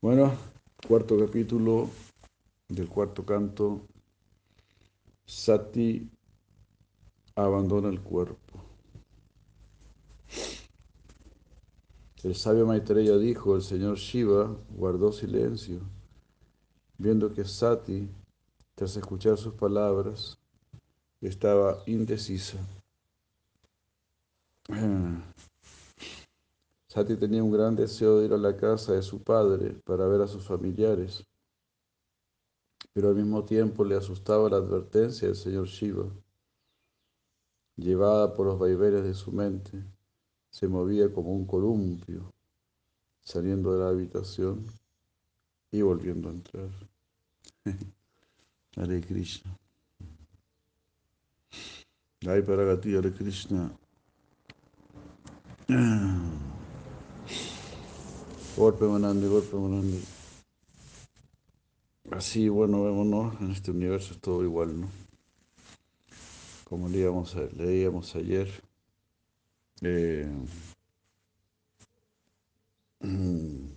Bueno, cuarto capítulo del cuarto canto. Sati abandona el cuerpo. El sabio Maitreya dijo, el señor Shiva guardó silencio, viendo que Sati, tras escuchar sus palabras, estaba indecisa. Sati tenía un gran deseo de ir a la casa de su padre para ver a sus familiares, pero al mismo tiempo le asustaba la advertencia del señor Shiva. Llevada por los vaivenes de su mente, se movía como un columpio, saliendo de la habitación y volviendo a entrar. Hare Krishna. Ay, Paragati, Hare Krishna. Golpe Manandi, golpe Manandi. Así, bueno, vémonos, en este universo es todo igual, ¿no? Como leíamos, leíamos ayer, eh,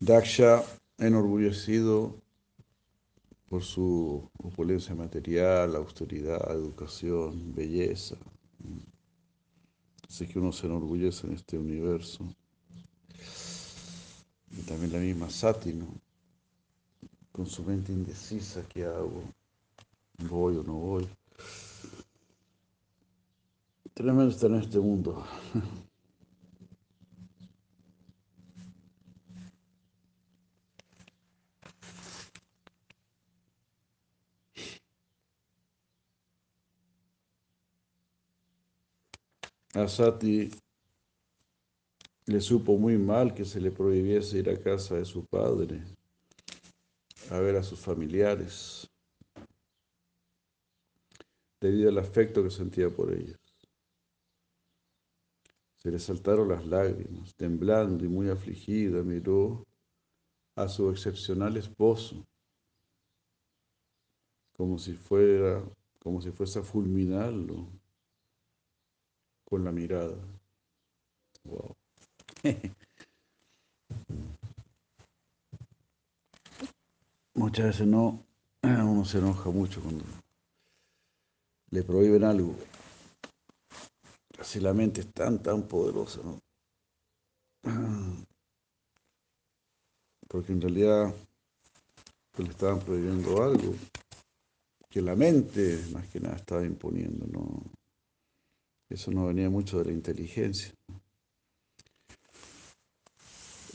Daksha, enorgullecido por su opulencia material, austeridad, educación, belleza. Así que uno se enorgullece en este universo. Y también la misma Sati, ¿no? Con su mente indecisa, ¿qué hago? ¿Voy o no voy? Tremendo estar en este mundo. A Sati le supo muy mal que se le prohibiese ir a casa de su padre a ver a sus familiares debido al afecto que sentía por ellos. Se le saltaron las lágrimas, temblando y muy afligida miró a su excepcional esposo como si fuera, como si fuese a fulminarlo con la mirada. Wow. Muchas veces no, uno se enoja mucho cuando le prohíben algo. Así la mente es tan, tan poderosa, ¿no? Porque en realidad pues, le estaban prohibiendo algo que la mente más que nada estaba imponiendo, ¿no? Eso no venía mucho de la inteligencia,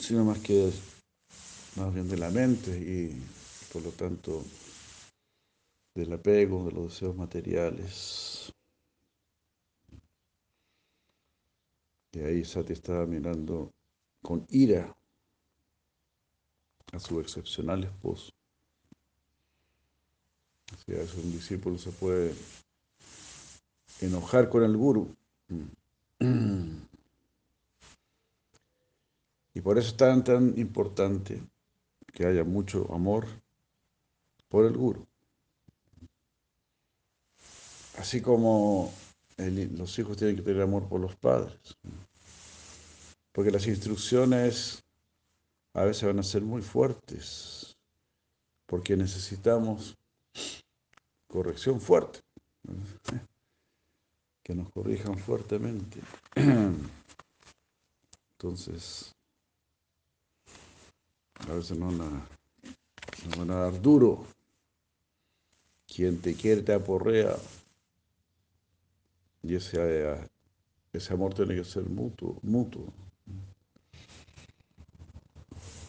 sino más que más bien de la mente y por lo tanto del apego, de los deseos materiales. Y ahí Sati estaba mirando con ira a su excepcional esposo. Si a un discípulo se puede enojar con el guru. Y por eso es tan, tan importante que haya mucho amor por el guru. Así como los hijos tienen que tener amor por los padres. Porque las instrucciones a veces van a ser muy fuertes. Porque necesitamos corrección fuerte. Que nos corrijan fuertemente. Entonces, a veces nos van a, dar duro. Quien te quiere te aporrea. Y ese, ese amor tiene que ser mutuo, mutuo.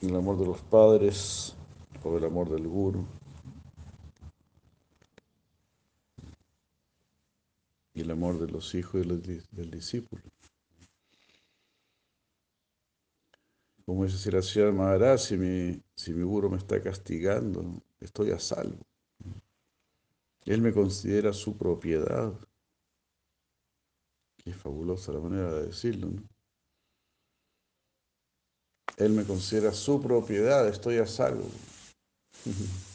El amor de los padres o el amor del guru. y el amor de los hijos y del discípulo. Como dice Siracía Maharaj, si mi, si mi guru me está castigando, estoy a salvo. Él me considera su propiedad. Qué fabulosa la manera de decirlo, ¿no? Él me considera su propiedad, estoy a salvo.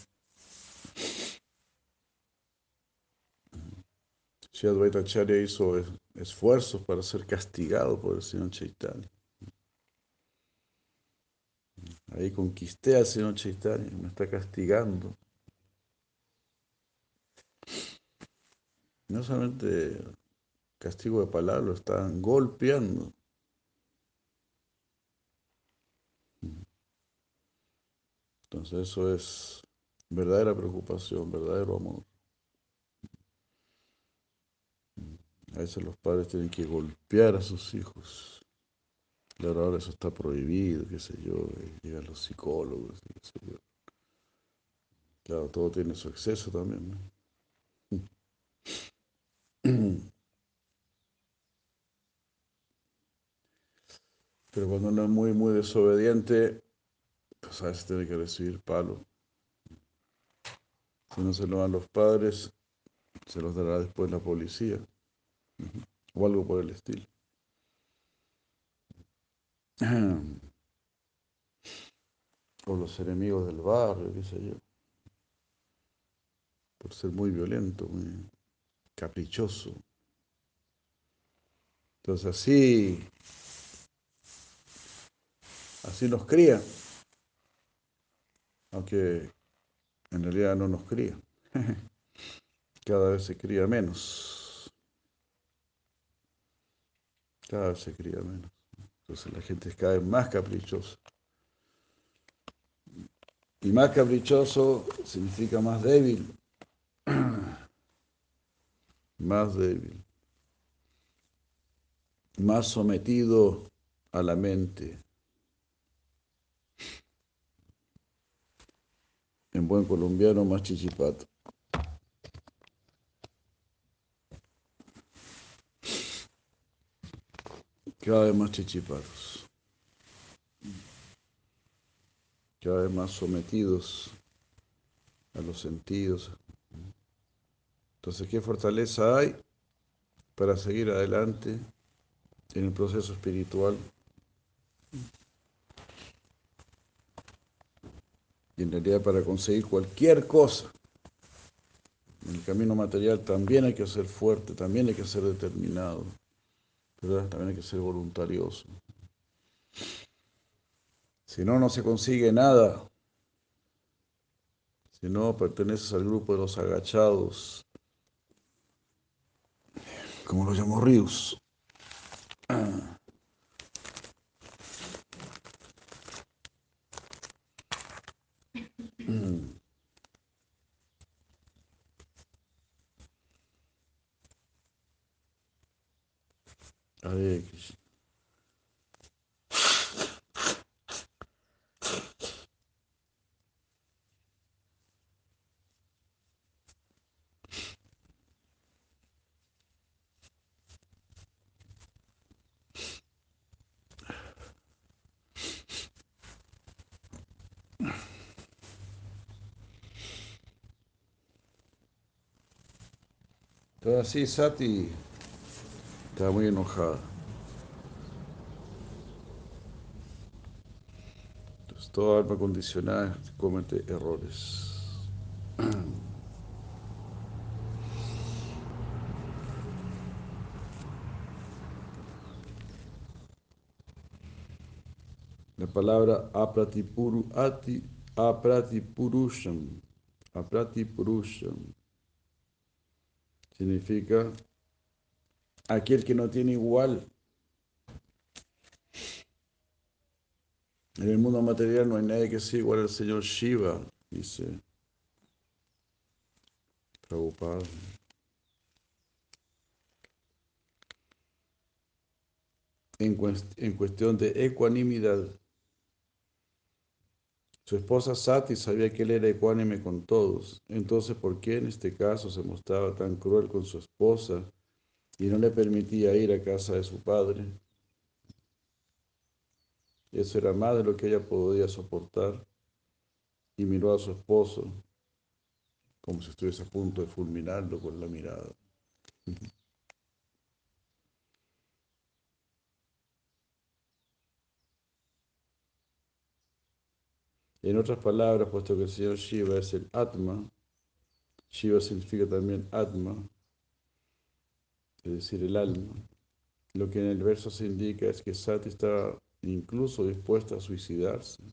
Si Advaita Acharya hizo esfuerzos para ser castigado por el Señor Chaitanya. Ahí conquisté al Señor Chaitanya, me está castigando. No solamente castigo de palabra, lo están golpeando. Entonces eso es verdadera preocupación, verdadero amor. A veces los padres tienen que golpear a sus hijos. Claro, ahora eso está prohibido, qué sé yo, llegan los psicólogos, qué sé yo. Claro, todo tiene su exceso también, ¿no? Pero cuando uno es muy, muy desobediente, pues a veces tiene que recibir palo. Si no se lo dan los padres, se los dará después la policía o algo por el estilo. O los enemigos del barrio, qué sé yo. Por ser muy violento, muy caprichoso. Entonces así, así nos cría, aunque en realidad no nos cría. Cada vez se cría menos. Cada vez se cría menos. Entonces la gente es cada vez más caprichosa. Y más caprichoso significa más débil. Más débil. Más sometido a la mente. En buen colombiano, más chichipato. Cada vez más chichipatos. Cada vez más sometidos a los sentidos. Entonces, ¿qué fortaleza hay para seguir adelante en el proceso espiritual? Y en realidad para conseguir cualquier cosa. En el camino material también hay que ser fuerte, también hay que ser determinado, también hay que ser voluntarioso. Si no, no se consigue nada. Si no, perteneces al grupo de los agachados, como lo llamó Rius. Hare Krishna. Entonces así Sati estaba muy enojada. Entonces toda alma condicionada comete errores. La palabra apratipuru, ati, apratipurusham, apratipurusham, significa aquel que no tiene igual. En el mundo material no hay nadie que sea igual al Señor Shiva, dice Prabhupada. En, en cuestión de ecuanimidad. Su esposa Sati sabía que él era ecuánime con todos. Entonces, ¿por qué en este caso se mostraba tan cruel con su esposa y no le permitía ir a casa de su padre. Eso era más de lo que ella podía soportar y miró a su esposo como si estuviese a punto de fulminarlo con la mirada. En otras palabras, puesto que el señor Shiva es el Atma, Shiva significa también Atma, decir, el alma. Lo que en el verso se indica es que Sati está incluso dispuesta a suicidarse.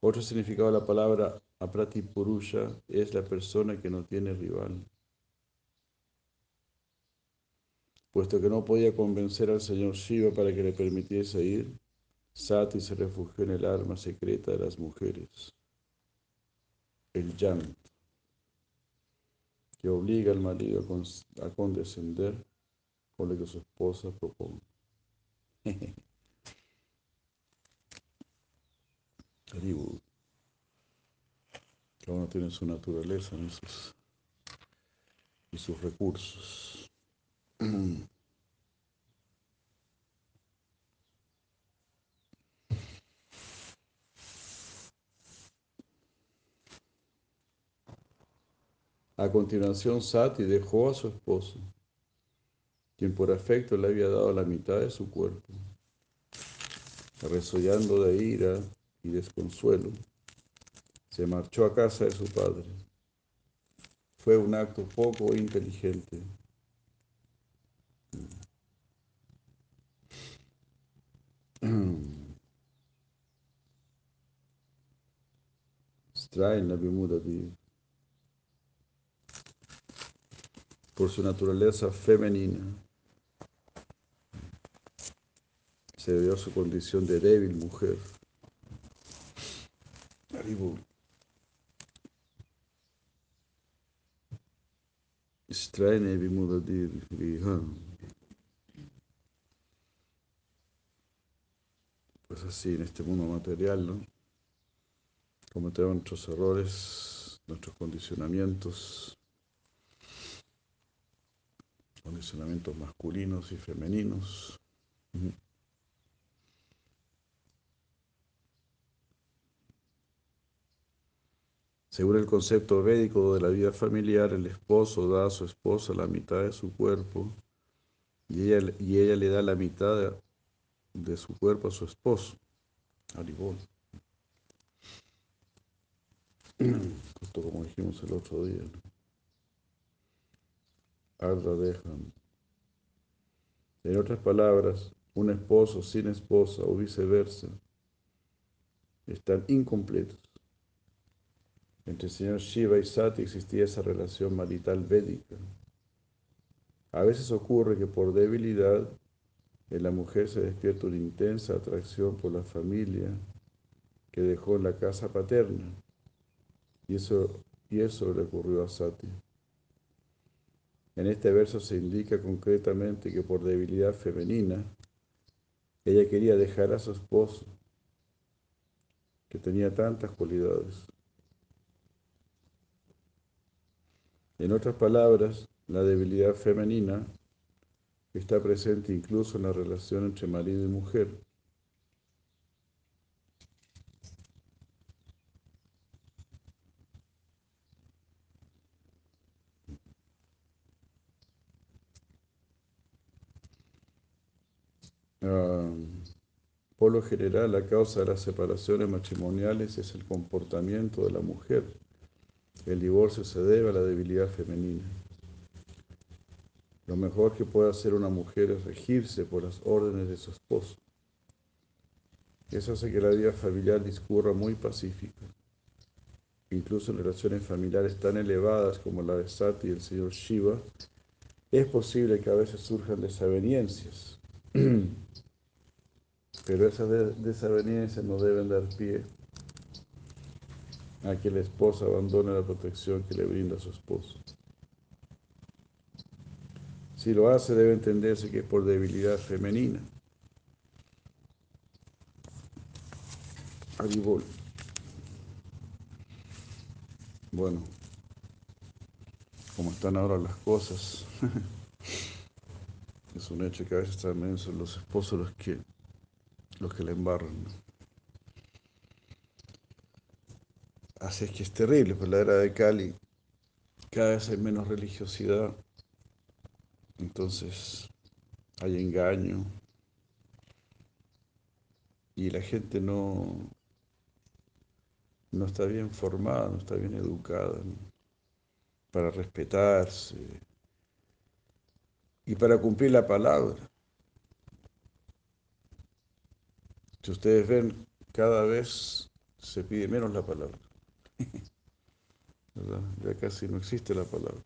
Otro significado de la palabra Apratipurusha es la persona que no tiene rival. Puesto que no podía convencer al señor Shiva para que le permitiese ir, Sati se refugió en el arma secreta de las mujeres, el llanto, que obliga al marido a condescender con lo que su esposa propone. Cada uno tiene su naturaleza y sus recursos. A continuación, Sati dejó a su esposo, quien por afecto le había dado la mitad de su cuerpo. Resollando de ira y desconsuelo, se marchó a casa de su padre. Fue un acto poco inteligente. la Vimudadi. Por su naturaleza femenina, se debió a su condición de débil mujer. Pues así, en este mundo material, ¿no? Cometemos nuestros errores, nuestros condicionamientos, condicionamientos masculinos y femeninos. Según el concepto védico de la vida familiar, el esposo da a su esposa la mitad de su cuerpo y ella, y ella le da la mitad de, su cuerpo a su esposo, Aribol. Justo como dijimos el otro día. Arda dejan. En otras palabras, un esposo sin esposa o viceversa están incompletos. Entre el señor Shiva y Sati existía esa relación marital védica. A veces ocurre que por debilidad en la mujer se despierta una intensa atracción por la familia que dejó en la casa paterna. Y eso, y eso le ocurrió a Sati. En este verso se indica concretamente que por debilidad femenina, ella quería dejar a su esposo, que tenía tantas cualidades. En otras palabras, la debilidad femenina está presente incluso en la relación entre marido y mujer. Ah, por lo general, la causa de las separaciones matrimoniales es el comportamiento de la mujer. El divorcio se debe a la debilidad femenina. Lo mejor que puede hacer una mujer es regirse por las órdenes de su esposo. Eso hace que la vida familiar discurra muy pacífica. Incluso en relaciones familiares tan elevadas como la de Sati y el señor Shiva, es posible que a veces surjan desavenencias. Pero esas desavenencias no deben dar pie a que la esposa abandone la protección que le brinda a su esposo. Si lo hace, debe entenderse que es por debilidad femenina. Aribol. Bueno, como están ahora las cosas. Es un hecho que a veces también son los esposos los que, los que le embarran. Así es que es terrible, pues la era de Cali. Cada vez hay menos religiosidad, entonces hay engaño. Y la gente no, no está bien formada, no está bien educada para respetarse y para cumplir la palabra. Si ustedes ven, cada vez se pide menos la palabra. Ya casi no existe la palabra.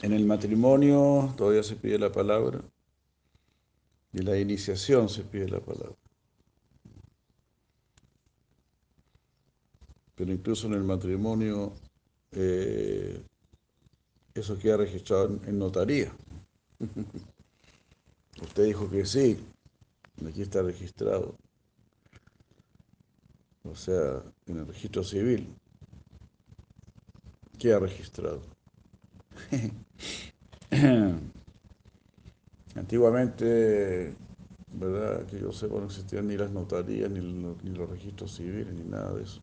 En el matrimonio todavía se pide la palabra y en la iniciación se pide la palabra. Pero incluso en el matrimonio eh, eso queda registrado en, notaría. Usted dijo que sí, aquí está registrado o sea, en el registro civil, queda registrado. Antiguamente, ¿verdad? Que yo sepa, no existían ni las notarías, ni ni los registros civiles, ni nada de eso.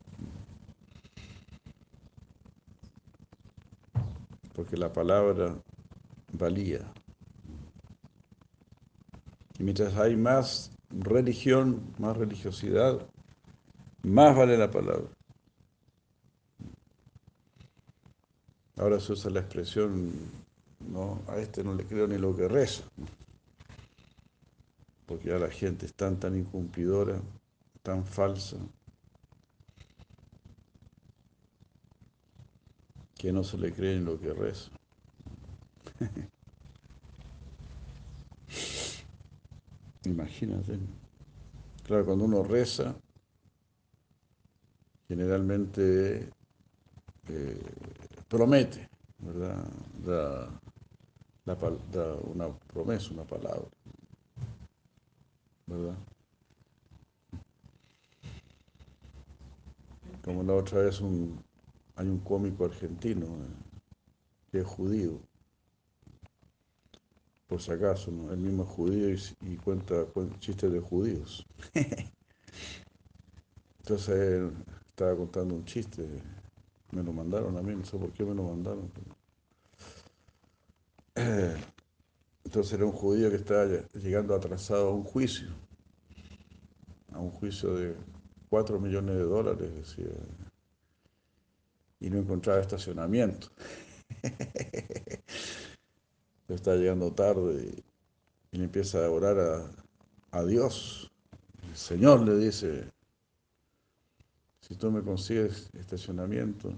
Porque la palabra valía. Y mientras hay más religión, más religiosidad, más vale la palabra. Ahora se usa la expresión, no, a este no le creo ni lo que reza, porque ya la gente es tan, tan incumplidora, tan falsa, que no se le cree ni lo que reza. Imagínate. Claro, cuando uno reza, generalmente eh, promete, ¿verdad? Da, da, da, una promesa, una palabra, ¿verdad? Como la otra vez un, hay un cómico argentino eh, que es judío, por si acaso, ¿no? el mismo es judío y, y cuenta, cuenta, chistes de judíos. Entonces estaba contando un chiste, me lo mandaron a mí, no sé por qué me lo mandaron. Entonces era un judío que estaba llegando atrasado a un juicio, a un juicio de 4 millones de dólares, decía, y no encontraba estacionamiento. Estaba llegando tarde y le empieza a orar a, a Dios. El Señor le dice, si tú me consigues estacionamiento,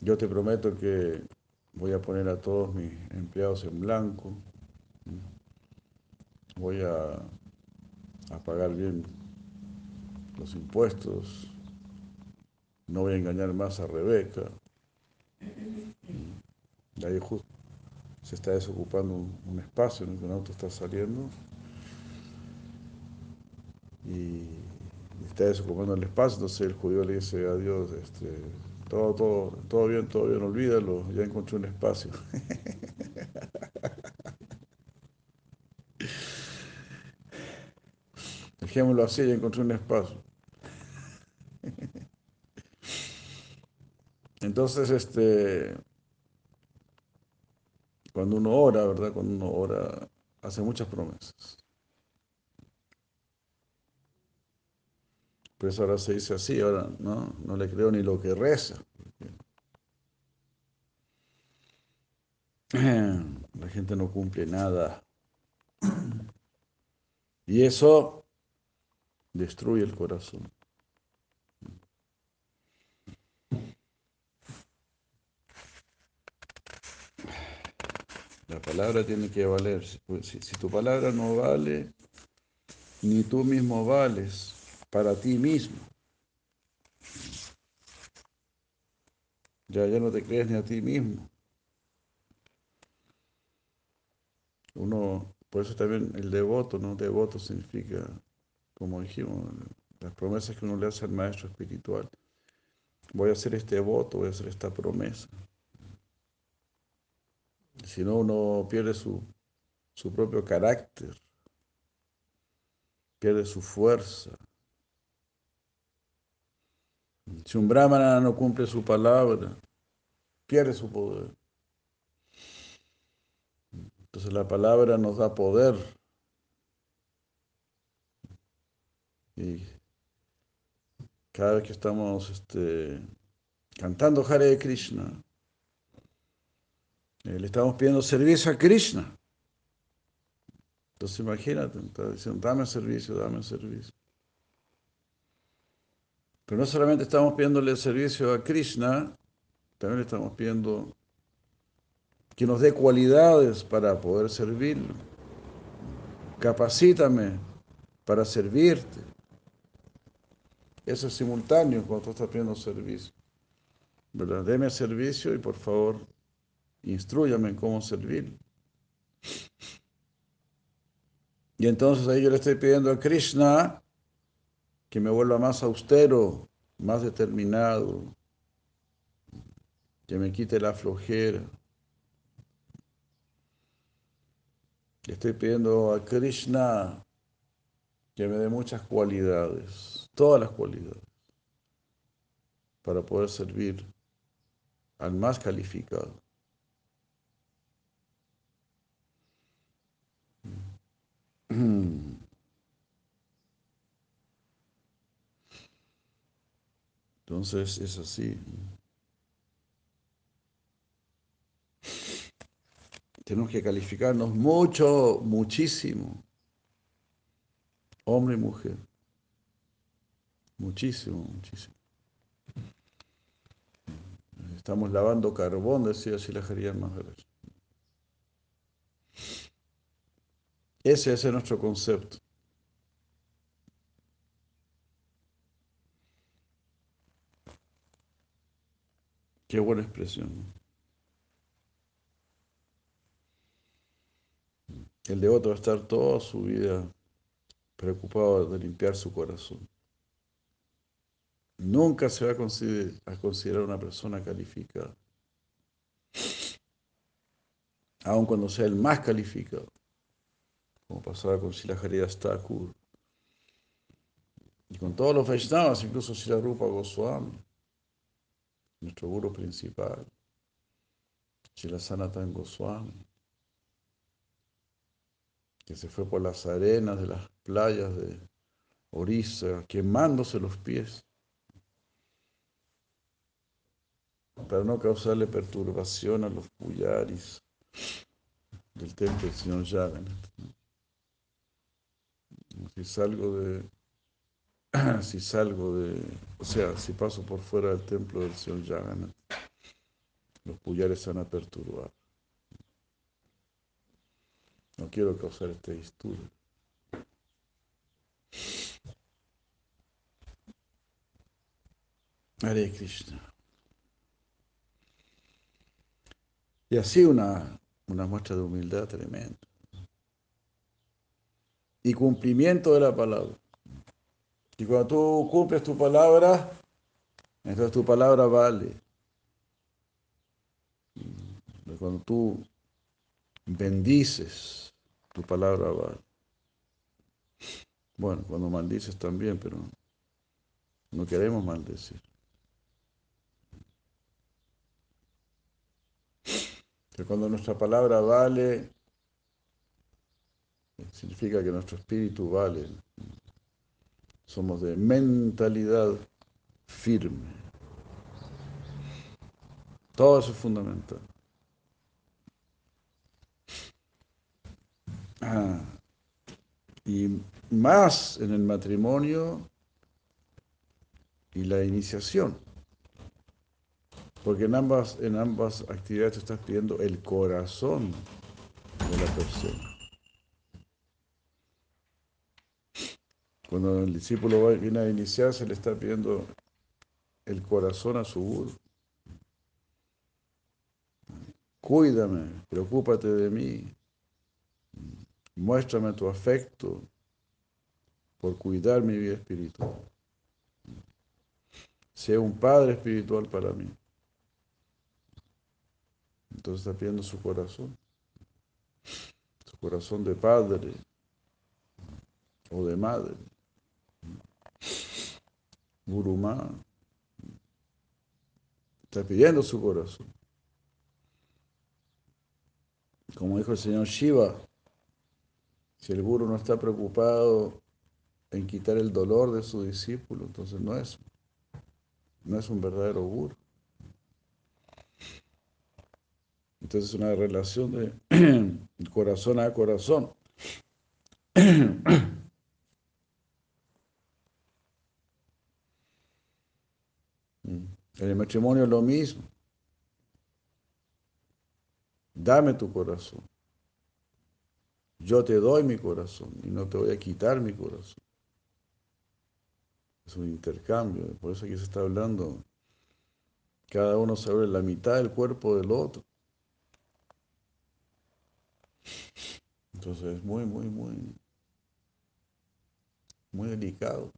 yo te prometo que voy a poner a todos mis empleados en blanco, voy a, a pagar bien los impuestos, no voy a engañar más a Rebeca. Y ahí justo se está desocupando un, espacio en el que un auto está saliendo y está desocupando el espacio, entonces el judío le dice a Dios, este, todo, todo, todo bien, todo bien, olvídalo, ya encontré un espacio. Dejémoslo así, ya encontré un espacio. Entonces, este, cuando uno ora, ¿verdad? Cuando uno ora, hace muchas promesas. Por eso ahora se dice así, ahora no, no le creo ni lo que reza. La gente no cumple nada. Y eso destruye el corazón. La palabra tiene que valer. Si, tu palabra no vale, ni tú mismo vales para ti mismo. Ya, ya no te crees ni a ti mismo. Uno, por eso también el devoto, ¿no? Devoto significa, como dijimos, las promesas que uno le hace al maestro espiritual. Voy a hacer este voto, voy a hacer esta promesa. Si no, uno pierde su, su propio carácter, pierde su fuerza. Si un brahmana no cumple su palabra, pierde su poder. Entonces la palabra nos da poder. Y cada vez que estamos este, cantando Hare Krishna, le estamos pidiendo servicio a Krishna. Entonces imagínate, está diciendo, dame servicio, dame servicio. Pero no solamente estamos pidiéndole servicio a Krishna, también le estamos pidiendo que nos dé cualidades para poder servirlo. Capacítame para servirte. Eso es simultáneo cuando tú estás pidiendo servicio. ¿Verdad? Deme servicio y por favor, instruyame en cómo servir. Y entonces ahí yo le estoy pidiendo a Krishna que me vuelva más austero, más determinado, que me quite la flojera. Le estoy pidiendo a Krishna que me dé muchas cualidades, todas las cualidades, para poder servir al más calificado. Entonces es así. Tenemos que calificarnos mucho, muchísimo. Hombre y mujer. Muchísimo, muchísimo. Estamos lavando carbón, decía Silajaría Maharaj. Ese es nuestro concepto. Qué buena expresión. El devoto va a estar toda su vida preocupado de limpiar su corazón. Nunca se va a considerar, una persona calificada. Aun cuando sea el más calificado como pasaba con Sila Haridas Thakur, y con todos los Vaishnavas, incluso Sila Rupa Goswami, nuestro guru principal, Sila Sanatan Goswami, que se fue por las arenas de las playas de Orissa, quemándose los pies, para no causarle perturbación a los puyaris del templo del señor Jagannath. Si salgo de, si salgo de, o sea, si paso por fuera del templo del señor Jagannath, los puyares se van a perturbar. No quiero causar este disturbio. Hare Krishna. Y así una, una muestra de humildad tremenda y cumplimiento de la palabra. Y cuando tú cumples tu palabra, entonces tu palabra vale. Cuando tú bendices, tu palabra vale. Bueno, cuando maldices también, pero no queremos maldecir. Pero cuando nuestra palabra vale, Significa que nuestro espíritu vale. Somos de mentalidad firme. Todo eso es fundamental. Ah, y más en el matrimonio y la iniciación. Porque en ambas, en ambas actividades estás pidiendo el corazón de la persona. Cuando el discípulo viene a iniciarse, le está pidiendo el corazón a su guru. Cuídame, preocúpate de mí, muéstrame tu afecto por cuidar mi vida espiritual. Sea un padre espiritual para mí. Entonces está pidiendo su corazón. Su corazón de padre o de madre. Gurumá. Está pidiendo su corazón. Como dijo el señor Shiva, si el guru no está preocupado en quitar el dolor de su discípulo, entonces no es, no es un verdadero guru. Entonces es una relación de corazón a corazón. En el matrimonio es lo mismo. Dame tu corazón. Yo te doy mi corazón y no te voy a quitar mi corazón. Es un intercambio, por eso aquí se está hablando. Cada uno se abre la mitad del cuerpo del otro. Entonces es muy, muy, muy, muy delicado.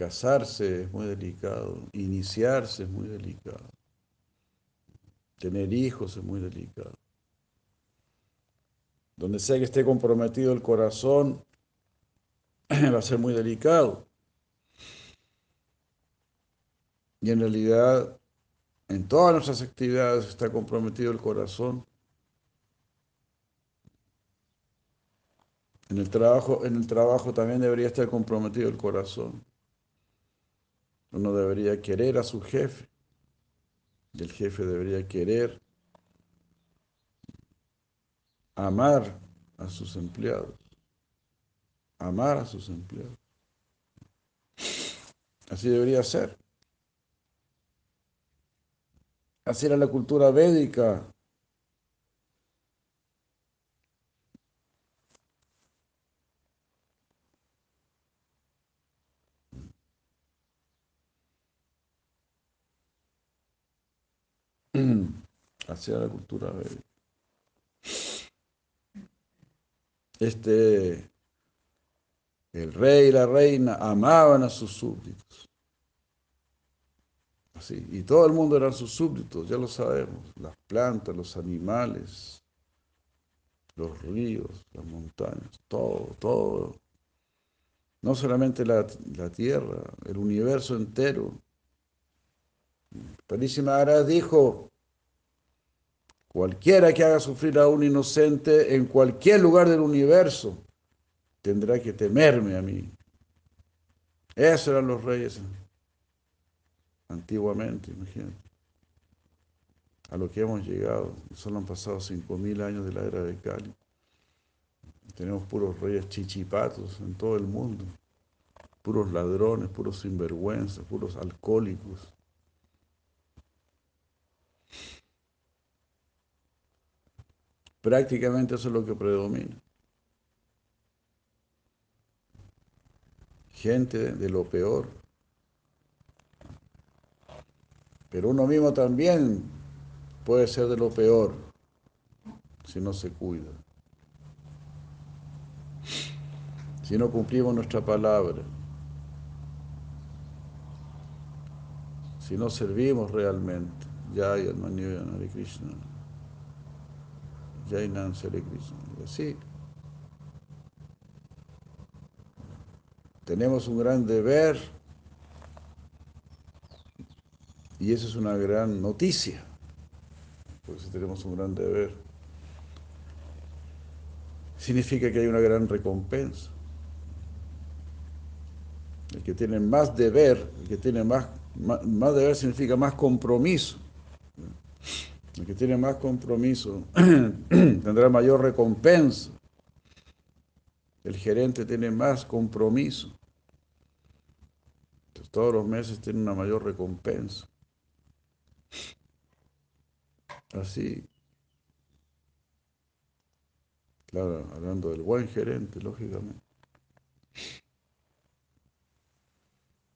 Casarse es muy delicado, iniciarse es muy delicado, tener hijos es muy delicado. Donde sea que esté comprometido el corazón, va a ser muy delicado. Y en realidad, en todas nuestras actividades está comprometido el corazón. En el trabajo, en el trabajo también debería estar comprometido el corazón. Uno debería querer a su jefe y el jefe debería querer amar a sus empleados. Amar a sus empleados. Así debería ser. Así era la cultura védica. Hacia la cultura védica. Este, el rey y la reina amaban a sus súbditos. Así, y todo el mundo eran sus súbditos, ya lo sabemos. Las plantas, los animales, los ríos, las montañas, todo, todo. No solamente la, la tierra, el universo entero. Parísima Ara dijo, cualquiera que haga sufrir a un inocente en cualquier lugar del universo tendrá que temerme a mí. Esos eran los reyes antiguamente, imagínate. A lo que hemos llegado, solo han pasado cinco mil años de la era de Cali. Tenemos puros reyes chichipatos en todo el mundo, puros ladrones, puros sinvergüenzas, puros alcohólicos. Prácticamente eso es lo que predomina. Gente de lo peor. Pero uno mismo también puede ser de lo peor si no se cuida. Si no cumplimos nuestra palabra. Si no servimos realmente. Ya, hermano Hare Krishna. Jainan Hare Krishna. Sí. Tenemos un gran deber y eso es una gran noticia, porque si tenemos un gran deber, significa que hay una gran recompensa. El que tiene más deber, el que tiene más, más deber significa más compromiso. El que tiene más compromiso tendrá mayor recompensa. El gerente tiene más compromiso. Entonces, todos los meses tiene una mayor recompensa. Así. Claro, hablando del buen gerente, lógicamente.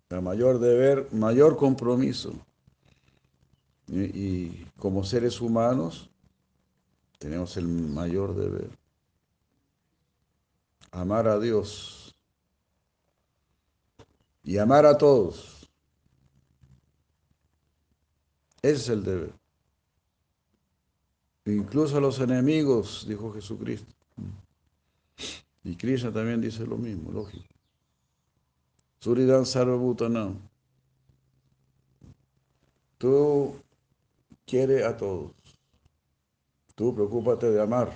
La mayor deber, mayor compromiso. Y, como seres humanos tenemos el mayor deber. Amar a Dios y amar a todos. Ese es el deber. Incluso a los enemigos, dijo Jesucristo. Y Krishna también dice lo mismo, lógico. Suridan Sarvabhutanam. Tú quieres a todos. Tú preocúpate de amar.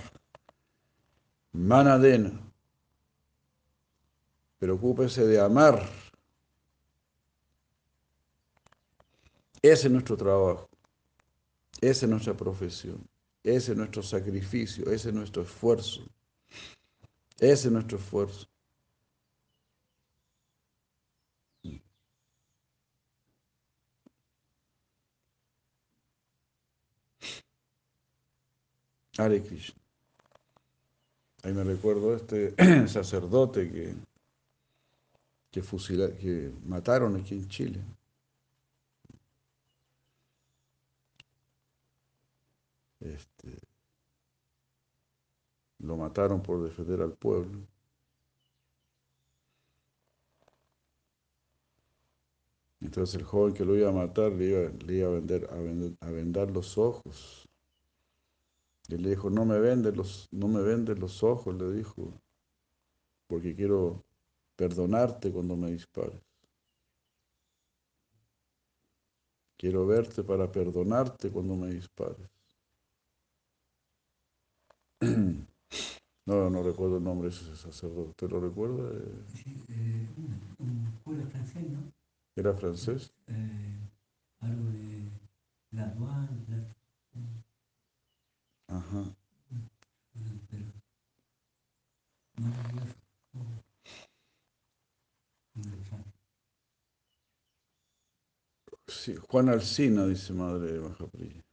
Manadena. Preocúpese de amar. Ese es nuestro trabajo. Esa es nuestra profesión. Ese es nuestro sacrificio. Ese es nuestro esfuerzo. Ese es nuestro esfuerzo. Hare. Ahí me recuerdo este sacerdote que, que, que mataron aquí en Chile. Este, lo mataron por defender al pueblo. Entonces el joven que lo iba a matar le iba, le iba a, vender, a, vender, a vendar los ojos. Y le dijo, no me vendes los, no me vendes los ojos, le dijo, porque quiero perdonarte cuando me dispares. Quiero verte para perdonarte cuando me dispares. No, no recuerdo el nombre de ese sacerdote. ¿Te lo recuerda? Sí, eh, un, cura francés, ¿no? ¿Era francés? Eh, algo de la aduana, la, Ajá. Sí, Juan Alsina, dice madre de.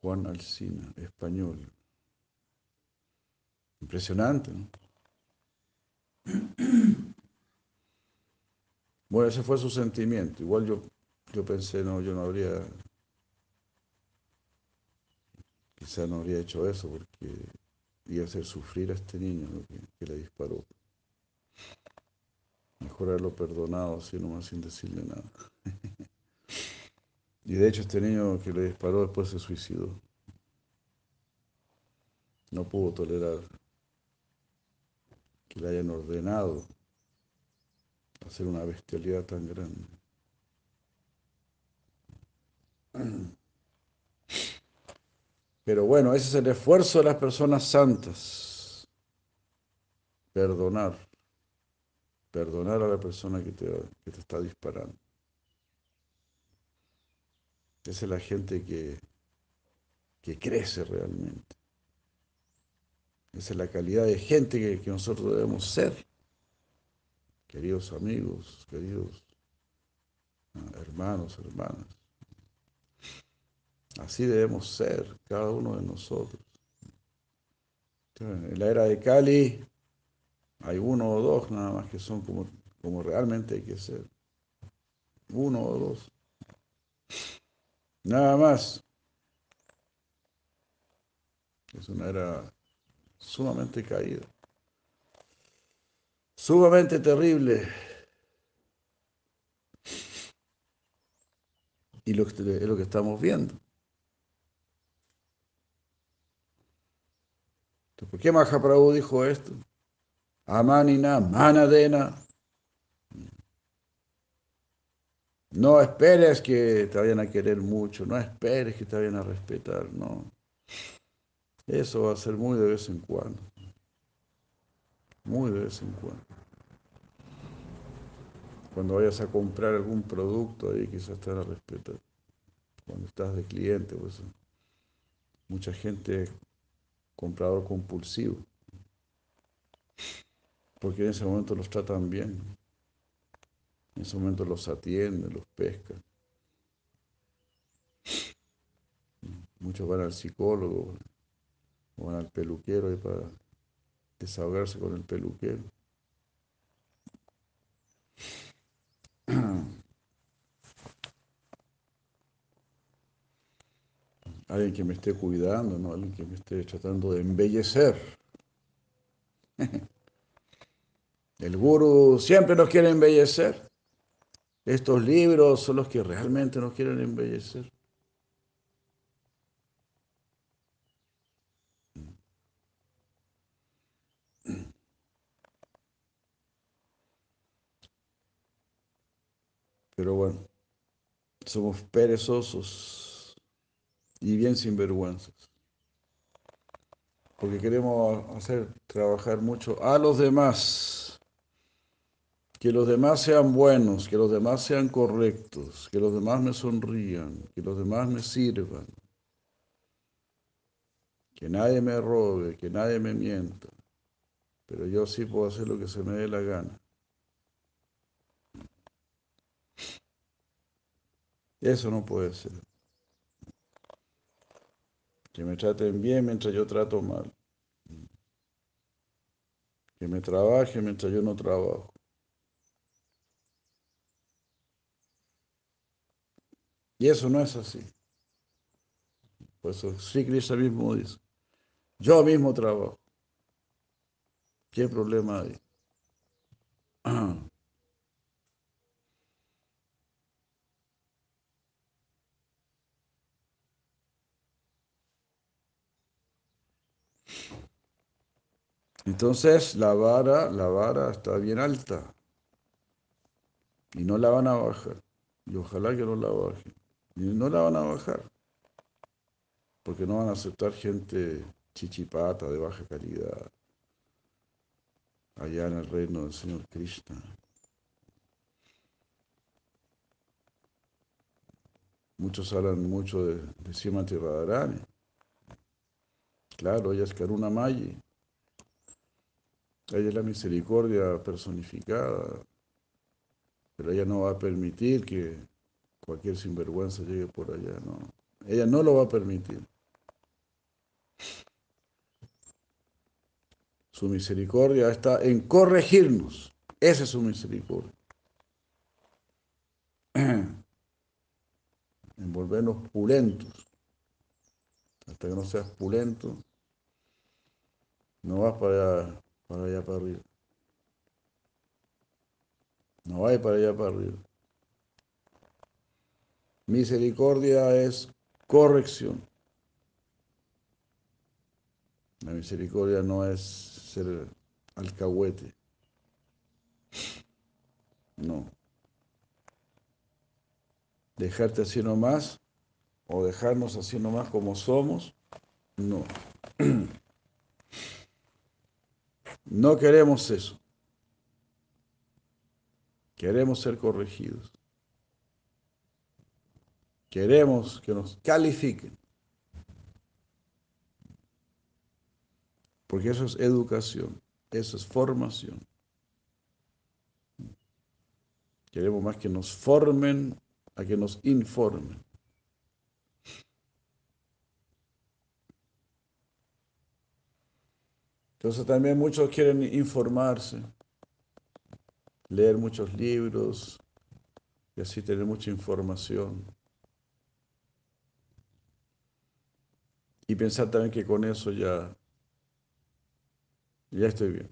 Juan Alsina, español. Impresionante, ¿no? Bueno, ese fue su sentimiento. Igual yo, yo pensé, no, yo no habría, quizá no habría hecho eso porque iba a hacer sufrir a este niño que, que le disparó. Mejor haberlo perdonado así nomás sin decirle nada. y de hecho este niño que le disparó después se suicidó. No pudo tolerar que le hayan ordenado hacer una bestialidad tan grande. Pero bueno, ese es el esfuerzo de las personas santas. Perdonar. Perdonar a la persona que te, que te está disparando. Esa es la gente que, que crece realmente. Esa es la calidad de gente que, que nosotros debemos ser. Queridos amigos, queridos ah, hermanos, hermanas. Así debemos ser cada uno de nosotros. En la era de Cali hay uno o dos nada más que son como, como realmente hay que ser. Uno o dos. Nada más. Es una era sumamente caída. Sumamente terrible. Y lo es lo que estamos viendo. ¿Por qué Mahaprabhu dijo esto? Amanina, manadena. No esperes que te vayan a querer mucho, no esperes que te vayan a respetar, no. Eso va a ser muy de vez en cuando. Muy de vez en cuando. Cuando vayas a comprar algún producto ahí quizás te van a respetar. Cuando estás de cliente, pues mucha gente comprador compulsivo. Porque en ese momento los tratan bien. En ese momento los atienden, los pescan. Muchos van al psicólogo o van al peluquero ahí para desahogarse con el peluquero. alguien que me esté cuidando, ¿no? alguien que me esté tratando de embellecer. El gurú siempre nos quiere embellecer. Estos libros son los que realmente nos quieren embellecer. Pero bueno, somos perezosos y bien sinvergüenzas. Porque queremos hacer trabajar mucho a los demás. Que los demás sean buenos, que los demás sean correctos, que los demás me sonrían, que los demás me sirvan. Que nadie me robe, que nadie me mienta. Pero yo sí puedo hacer lo que se me dé la gana. Eso no puede ser. Que me traten bien mientras yo trato mal. Que me trabaje mientras yo no trabajo. Y eso no es así. Por eso Sri Krishna mismo dice, yo mismo trabajo. ¿Qué problema hay? Entonces la vara, la vara está bien alta y no la van a bajar. Y ojalá que no la bajen. Y no la van a bajar. Porque no van a aceptar gente chichipata de baja calidad allá en el reino del Señor Krishna. Muchos hablan mucho de, de Srimati. Claro, ella es Karuna Mayi. Ella es la misericordia personificada. Pero ella no va a permitir que cualquier sinvergüenza llegue por allá, no. Ella no lo va a permitir. Su misericordia está en corregirnos. Esa es su misericordia. En volvernos pulentos. Hasta que no seas pulento, no vas para para allá para arriba. No vaya para allá para arriba. Misericordia es corrección. La misericordia no es ser alcahuete. No. Dejarte así nomás o dejarnos así nomás como somos. No. No queremos eso. Queremos ser corregidos. Queremos que nos califiquen. Porque eso es educación, eso es formación. Queremos más que nos formen a que nos informen. Entonces también muchos quieren informarse, leer muchos libros y así tener mucha información. Y pensar también que con eso ya, ya estoy bien.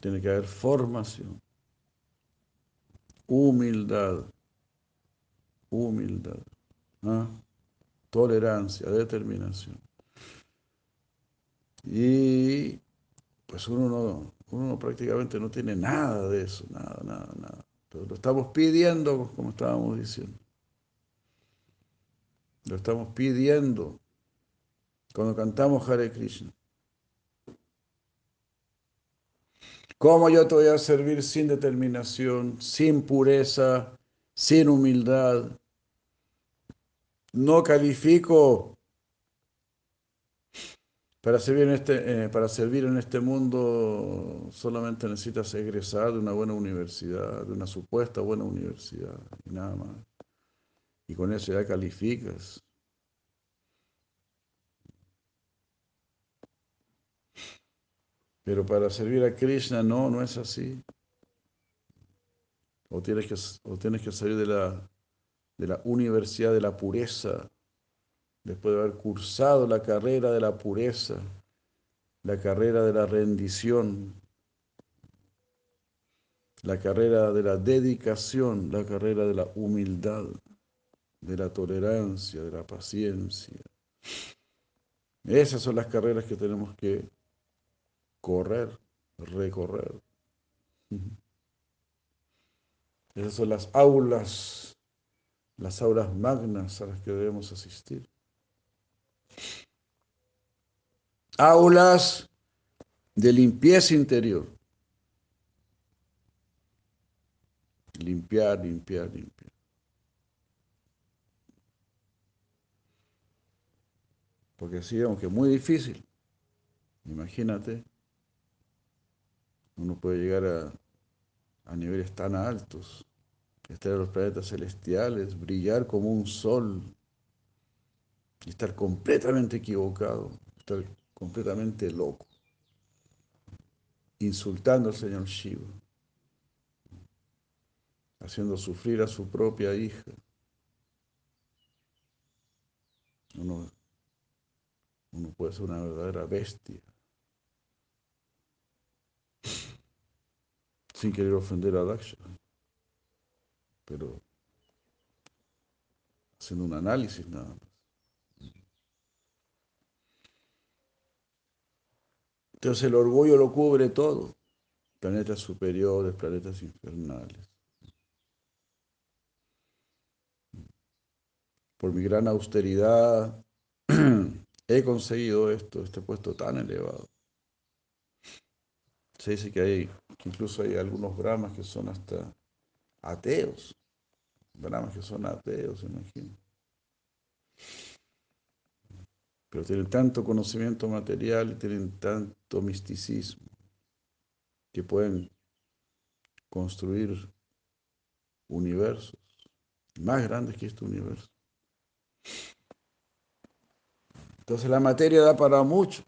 Tiene que haber formación, humildad, humildad, ¿ah? tolerancia, determinación. Y pues uno no, uno prácticamente no tiene nada de eso, nada, nada, nada. Lo estamos pidiendo, como estábamos diciendo. Lo estamos pidiendo cuando cantamos Hare Krishna. ¿Cómo yo te voy a servir sin determinación, sin pureza, sin humildad? No califico para servir, en este, eh, para servir en este mundo solamente necesitas egresar de una buena universidad, de una supuesta buena universidad, y nada más. Y con eso ya calificas. Pero para servir a Krishna no, no es así. O tienes que, o tienes que salir de la, de la universidad de la pureza, después de haber cursado la carrera de la pureza, la carrera de la rendición, la carrera de la dedicación, la carrera de la humildad, de la tolerancia, de la paciencia. Esas son las carreras que tenemos que correr, recorrer. Esas son las aulas, las aulas magnas a las que debemos asistir. Aulas de limpieza interior. Limpiar, limpiar, limpiar. Porque así, aunque muy difícil, imagínate, uno puede llegar a, a niveles tan altos, estar en los planetas celestiales, brillar como un sol y estar completamente equivocado, estar completamente loco, insultando al Señor Shiva, haciendo sufrir a su propia hija. Uno, uno puede ser una verdadera bestia. sin querer ofender a Daksha, pero haciendo un análisis nada más. Entonces el orgullo lo cubre todo, planetas superiores, planetas infernales. Por mi gran austeridad he conseguido esto, este puesto tan elevado. Se dice que hay, que incluso hay algunos brahmas que son hasta ateos. Brahmas que son ateos, imagino. Pero tienen tanto conocimiento material y tienen tanto misticismo que pueden construir universos más grandes que este universo. Entonces la materia da para mucho,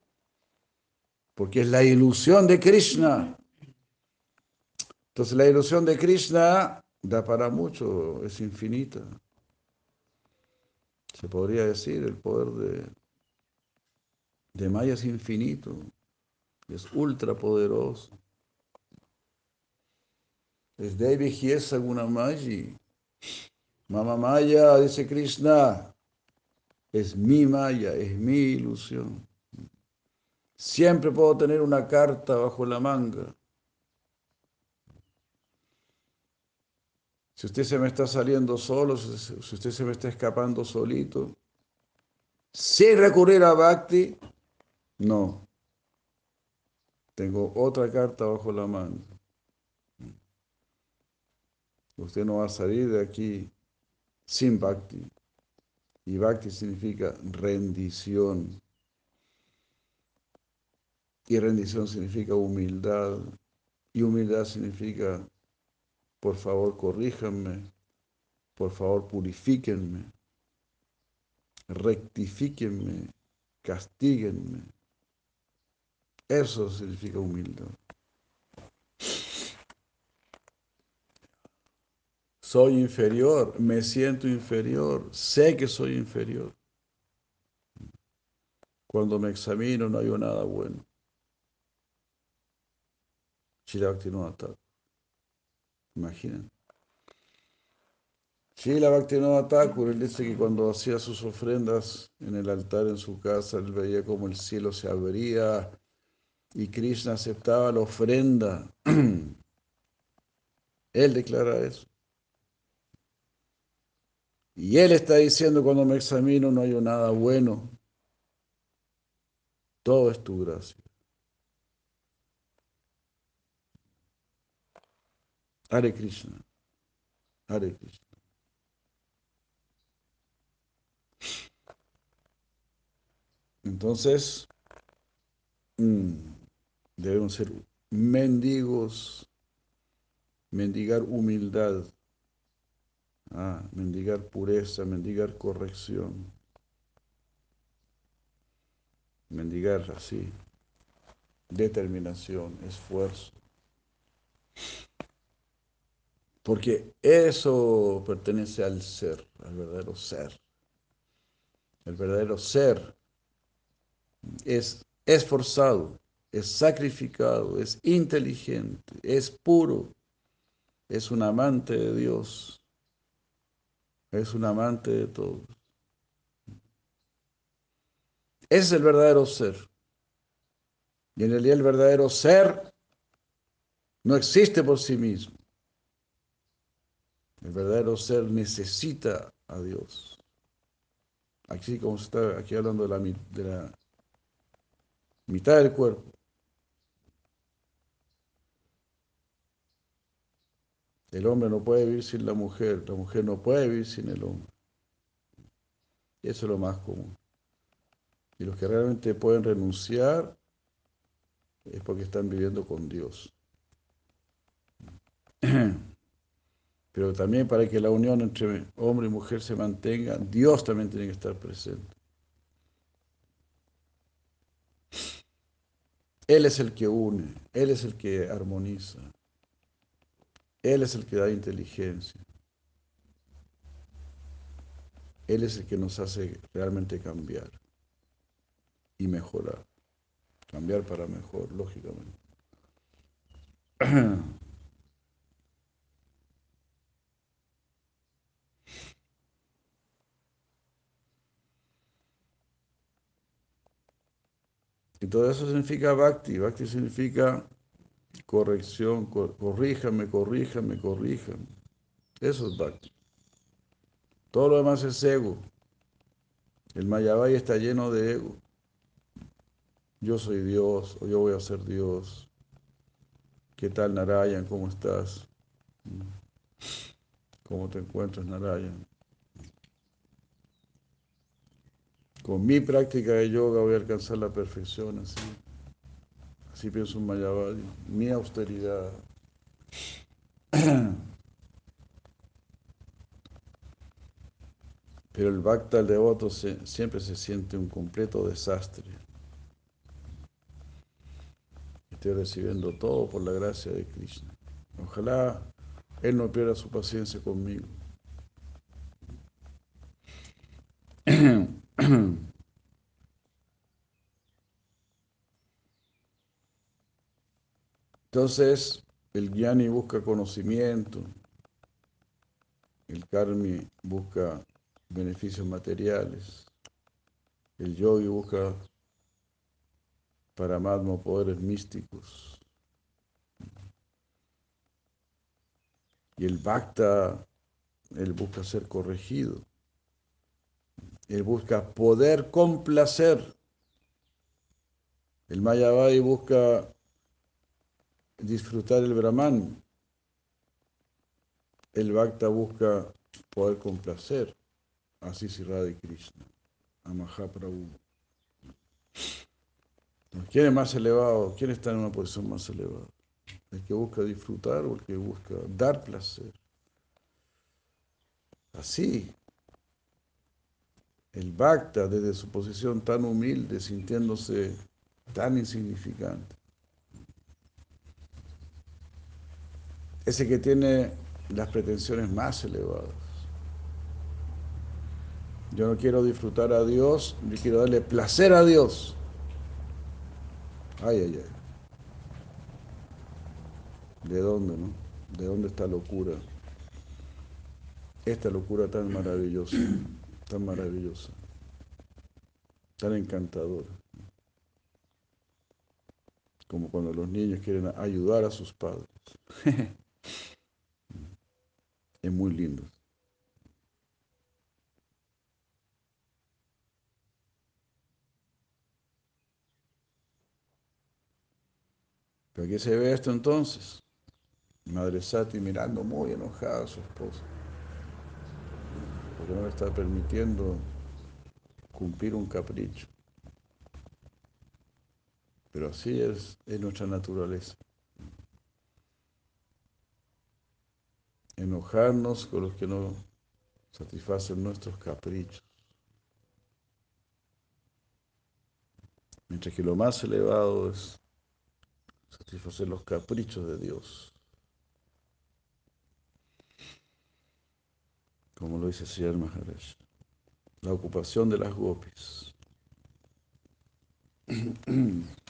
porque es la ilusión de Krishna. Entonces la ilusión de Krishna da para mucho, es infinita. Se podría decir, el poder de, de Maya es infinito, es ultra poderoso. Es Devi Hiesa Gunamayi. Mama Maya, dice Krishna, es mi Maya, es mi ilusión. Siempre puedo tener una carta bajo la manga. Si usted se me está saliendo solo, si usted se me está escapando solito, sin recurrir a Bhakti, no. Tengo otra carta bajo la manga. Usted no va a salir de aquí sin Bhakti. Y Bhakti significa rendición. Y rendición significa humildad. Y humildad significa, por favor, corríjanme. Por favor, purifíquenme. Rectifíquenme. Castíguenme. Eso significa humildad. Soy inferior, me siento inferior, sé que soy inferior. Cuando me examino no hay nada bueno. Shila Bhaktivinoda Imaginen. Shila Bhaktivinoda Thakur, él dice que cuando hacía sus ofrendas en el altar en su casa, él veía como el cielo se abría y Krishna aceptaba la ofrenda. él declara eso. Y él está diciendo, cuando me examino no hay nada bueno. Todo es tu gracia. Hare Krishna. Hare Krishna. Entonces, mm, debemos ser mendigos, mendigar humildad, ah, mendigar pureza, mendigar corrección, mendigar así, determinación, esfuerzo. Porque eso pertenece al ser, al verdadero ser. El verdadero ser es esforzado, es sacrificado, es inteligente, es puro, es un amante de Dios, es un amante de todos. Ese es el verdadero ser. Y en realidad el verdadero ser no existe por sí mismo. verdadero ser necesita a Dios. Aquí como se está aquí hablando de la, de la mitad del cuerpo. El hombre no puede vivir sin la mujer, la mujer no puede vivir sin el hombre. Eso es lo más común. Y los que realmente pueden renunciar es porque están viviendo con Dios. Pero también para que la unión entre hombre y mujer se mantenga, Dios también tiene que estar presente. Él es el que une, Él es el que armoniza, Él es el que da inteligencia, Él es el que nos hace realmente cambiar y mejorar. Cambiar para mejor, lógicamente. Y todo eso significa bhakti. Bhakti significa corrección, cor- corríjame, corríjame, corríjame. Eso es bhakti. Todo lo demás es ego. El Mayavai está lleno de ego. Yo soy Dios, o yo voy a ser Dios. ¿Qué tal, Narayan? ¿Cómo estás? ¿Cómo te encuentras, Narayan? Con mi práctica de yoga voy a alcanzar la perfección, así. Así pienso en Mayavadi. Mi austeridad. Pero el bhakta, el devoto, siempre se siente un completo desastre. Estoy recibiendo todo por la gracia de Krishna. Ojalá Él no pierda su paciencia conmigo. Entonces, el Jnani busca conocimiento, el Karmi busca beneficios materiales, el Yogi busca Paramatma poderes místicos, y el Bhakta, busca ser corregido, él busca poder complacer, el Mayavadi busca disfrutar el Brahman. El Bhakta busca poder complacer así Radha y Krishna, a Mahaprabhu. ¿Quién es más elevado? ¿Quién está en una posición más elevada? ¿El que busca disfrutar o el que busca dar placer? Así, el Bhakta desde su posición tan humilde, sintiéndose tan insignificante, ese que tiene las pretensiones más elevadas. Yo no quiero disfrutar a Dios, yo quiero darle placer a Dios. Ay, ay, ay. ¿De dónde, no? ¿De dónde esta locura? Esta locura tan maravillosa, tan maravillosa, tan encantadora. Como cuando los niños quieren ayudar a sus padres. es muy lindo. ¿Pero qué se ve esto entonces? Madre Sati mirando muy enojada a su esposa. Porque no le está permitiendo cumplir un capricho. Pero así es, es nuestra naturaleza. Enojarnos con los que no satisfacen nuestros caprichos. Mientras que lo más elevado es satisfacer los caprichos de Dios. Como lo dice Sri Maharaj. La ocupación de las gopis.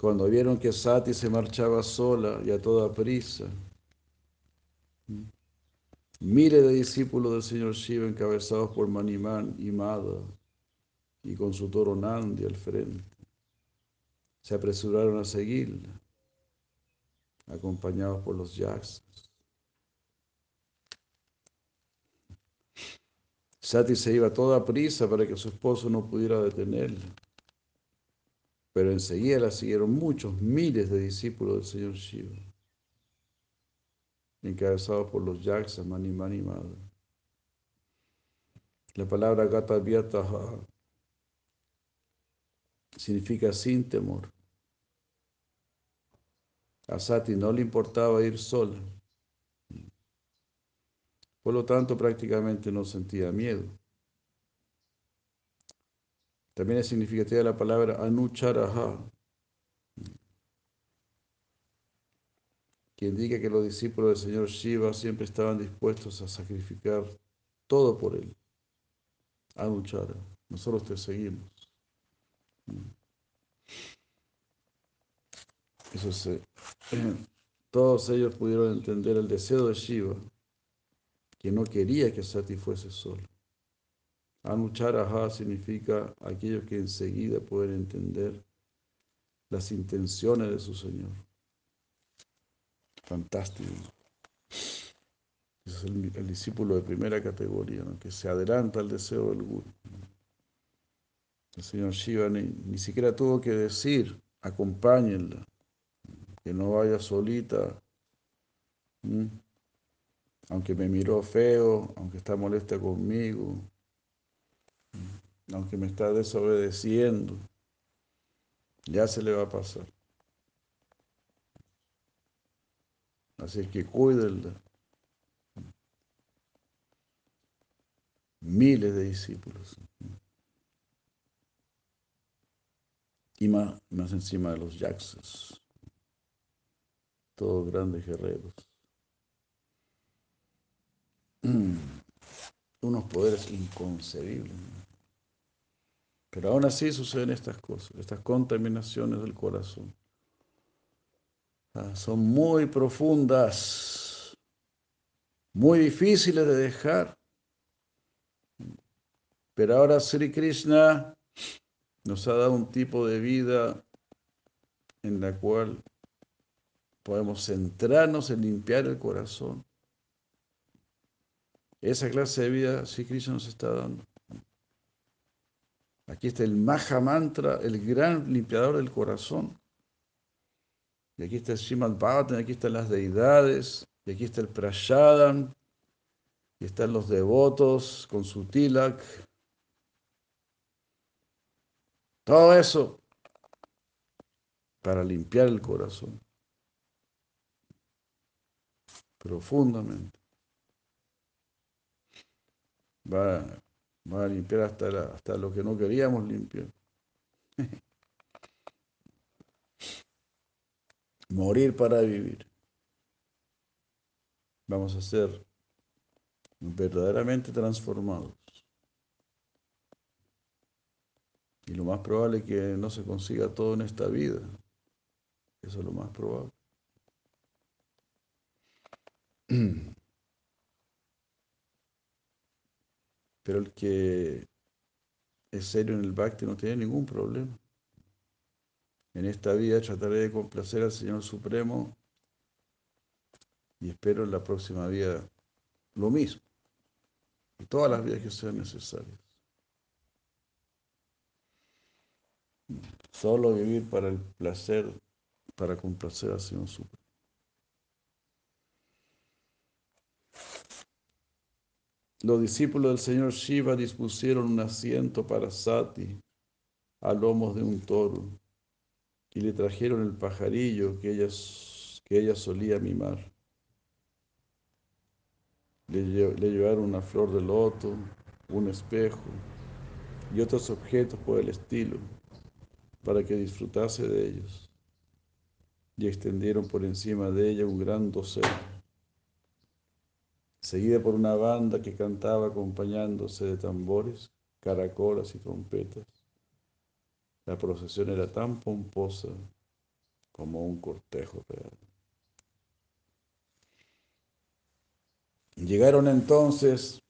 Cuando vieron que Sati se marchaba sola y a toda prisa, miles de discípulos del señor Shiva encabezados por Maniman y Mada y con su toro Nandi al frente, se apresuraron a seguirla, acompañados por los yaks. Sati se iba a toda prisa para que su esposo no pudiera detenerla. Pero enseguida la siguieron muchos miles de discípulos del Señor Shiva, encabezados por los Yaksa, Mani Mani Madre. La palabra Gata Vyataha significa sin temor. A Sati no le importaba ir sola. Por lo tanto, prácticamente no sentía miedo. También es significativa la palabra anucharaha, que indica que los discípulos del Señor Shiva siempre estaban dispuestos a sacrificar todo por él. Anuchara, nosotros te seguimos. Eso se, todos ellos pudieron entender el deseo de Shiva, que no quería que Sati fuese solo. Anucharaha significa aquellos que enseguida pueden entender las intenciones de su Señor. Fantástico. Es el, discípulo de primera categoría, que se adelanta al deseo del Guru. El señor Shiva ni, ni siquiera tuvo que decir, acompáñenla, que no vaya solita, aunque me miró feo, aunque está molesta conmigo, aunque me está desobedeciendo, ya se le va a pasar. Así que cuídenla. Miles de discípulos. Y más, más encima de los Yaxas. Todos grandes guerreros. Unos poderes inconcebibles. Pero aún así suceden estas cosas, estas contaminaciones del corazón. Ah, son muy profundas, muy difíciles de dejar. Pero ahora Sri Krishna nos ha dado un tipo de vida en la cual podemos centrarnos en limpiar el corazón. Esa clase de vida Sri Krishna nos está dando. Aquí está el Maha Mantra, el gran limpiador del corazón. Y aquí está el Srimad Bhagavatam, aquí están las deidades, y aquí está el Prashadam, y están los devotos con su tilak. Todo eso para limpiar el corazón profundamente. Va, va a limpiar hasta, la, hasta lo que no queríamos limpiar. Morir para vivir. Vamos a ser verdaderamente transformados. Y lo más probable es que no se consiga todo en esta vida. Eso es lo más probable. Pero el que es serio en el bhakti no tiene ningún problema. En esta vida trataré de complacer al Señor Supremo y espero en la próxima vida lo mismo. Y todas las vidas que sean necesarias. Solo vivir para el placer, para complacer al Señor Supremo. Los discípulos del Señor Shiva dispusieron un asiento para Sati a lomos de un toro y le trajeron el pajarillo que ella, que ella solía mimar. Le, le llevaron una flor de loto, un espejo y otros objetos por el estilo para que disfrutase de ellos. Y extendieron por encima de ella un gran dosel seguida por una banda que cantaba acompañándose de tambores, caracolas y trompetas. La procesión era tan pomposa como un cortejo real. Llegaron entonces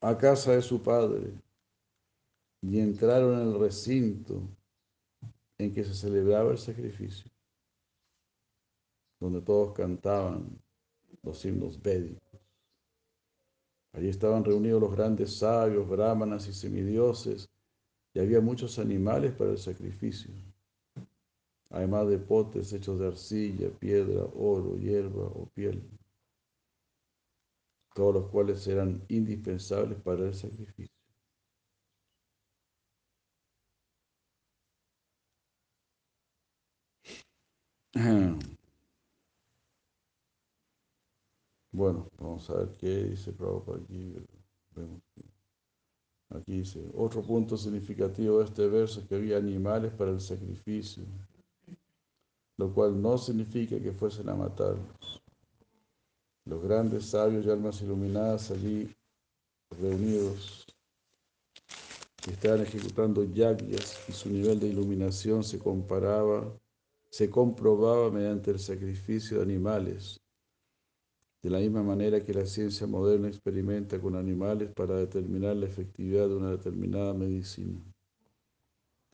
a casa de su padre y entraron en el recinto en que se celebraba el sacrificio, donde todos cantaban los himnos védicos. Allí estaban reunidos los grandes sabios, brahmanas y semidioses, y había muchos animales para el sacrificio, además de potes hechos de arcilla, piedra, oro, hierba o piel, todos los cuales eran indispensables para el sacrificio. Bueno, vamos a ver qué dice Prabhupada aquí. aquí dice, otro punto significativo de este verso es que había animales para el sacrificio, lo cual no significa que fuesen a matarlos. Los grandes sabios y almas iluminadas allí reunidos estaban ejecutando yagyas y su nivel de iluminación se comparaba, se comprobaba mediante el sacrificio de animales de la misma manera que la ciencia moderna experimenta con animales para determinar la efectividad de una determinada medicina.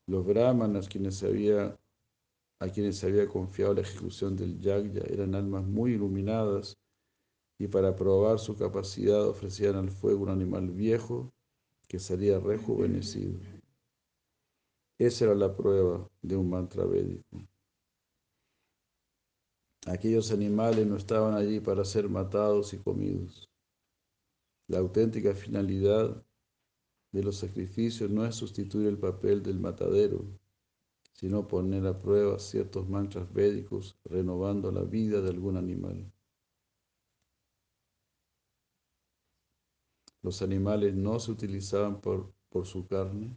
Los brahmanas a quienes se había confiado la ejecución del yagya eran almas muy iluminadas y para probar su capacidad ofrecían al fuego un animal viejo que sería rejuvenecido. Esa era la prueba de un mantra védico. Aquellos animales no estaban allí para ser matados y comidos. La auténtica finalidad de los sacrificios no es sustituir el papel del matadero, sino poner a prueba ciertos mantras védicos renovando la vida de algún animal. Los animales no se utilizaban por, por su carne,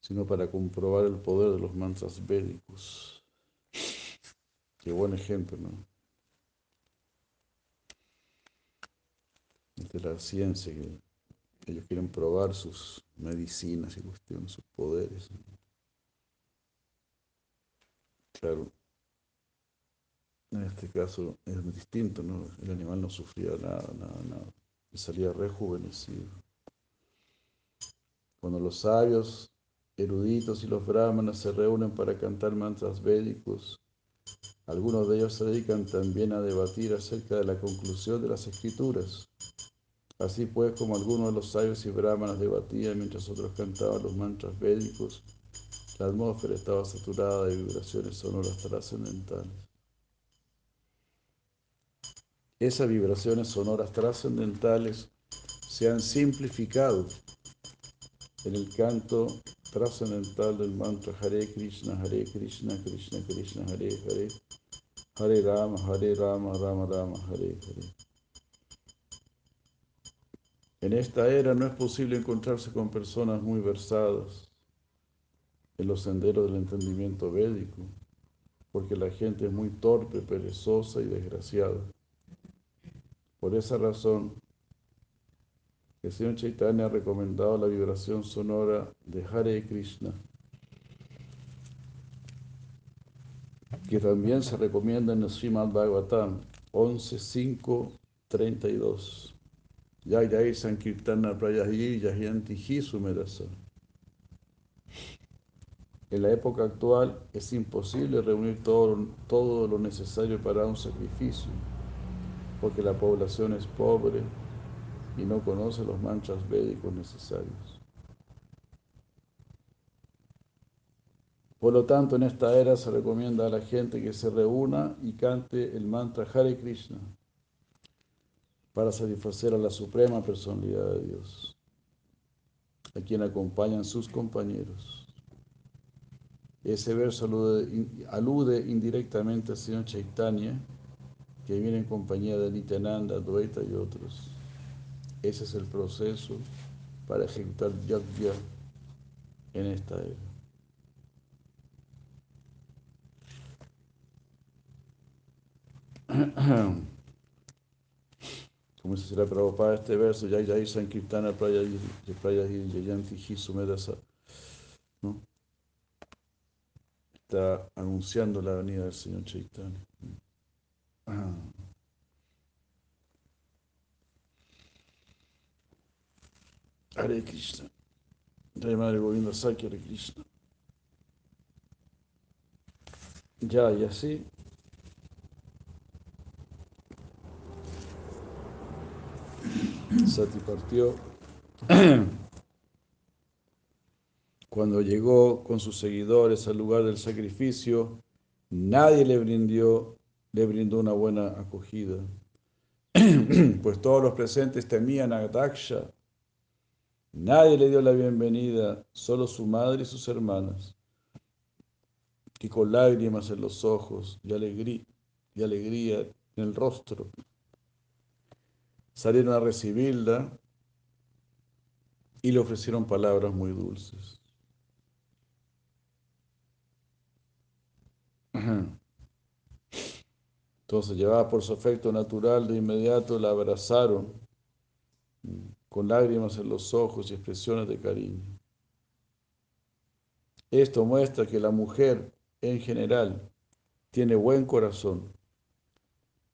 sino para comprobar el poder de los mantras védicos. Qué buen ejemplo, ¿no? De la ciencia, que ellos quieren probar sus medicinas y cuestiones, sus poderes. Claro, en este caso es distinto, ¿no? El animal no sufría nada, nada, nada. Salía rejuvenecido. Cuando los sabios, eruditos y los brahmanas se reúnen para cantar mantras védicos, algunos de ellos se dedican también a debatir acerca de la conclusión de las escrituras. Así pues, como algunos de los sabios y brahmanas debatían mientras otros cantaban los mantras védicos, la atmósfera estaba saturada de vibraciones sonoras trascendentales. Esas vibraciones sonoras trascendentales se han simplificado en el canto trascendental del mantra Hare Krishna, Hare Krishna, Krishna Krishna, Hare Hare, Hare Rama, Hare Rama, Rama Rama, Hare Hare. En esta era no es posible encontrarse con personas muy versadas en los senderos del entendimiento védico, porque la gente es muy torpe, perezosa y desgraciada. Por esa razón, el Señor Chaitanya ha recomendado la vibración sonora de Hare Krishna que también se recomienda en el Srimad Bhagavatam 11.5.32. Yai Sankirtana Prayahi Yahianti Sumedasa. En la época actual es imposible reunir todo, todo lo necesario para un sacrificio, porque la población es pobre y no conoce los mantras védicos necesarios. Por lo tanto, en esta era se recomienda a la gente que se reúna y cante el mantra Hare Krishna para satisfacer a la suprema personalidad de Dios, a quien acompañan sus compañeros. Ese verso alude, indirectamente al Señor Chaitanya, que viene en compañía de Nityananda, Dvaita y otros. Ese es el proceso para ejecutar yajna en esta era. Como se será para este verso, ya ya Sankirtana Praya Praya Yayanti Sumedasa, ¿no? Está anunciando la venida del Señor Chaitanya. Hare Krishna. Jai Madre Govinda Sakya Hare Krishna. Ya, y así. Sati partió. Cuando llegó con sus seguidores al lugar del sacrificio, nadie le brindó, le brindó una buena acogida, pues todos los presentes temían a Daksha. Nadie le dio la bienvenida, solo su madre y sus hermanas, que con lágrimas en los ojos y alegría, y alegría en el rostro salieron a recibirla y le ofrecieron palabras muy dulces. Entonces, llevada por su efecto natural, de inmediato la abrazaron con lágrimas en los ojos y expresiones de cariño. Esto muestra que la mujer en general tiene buen corazón.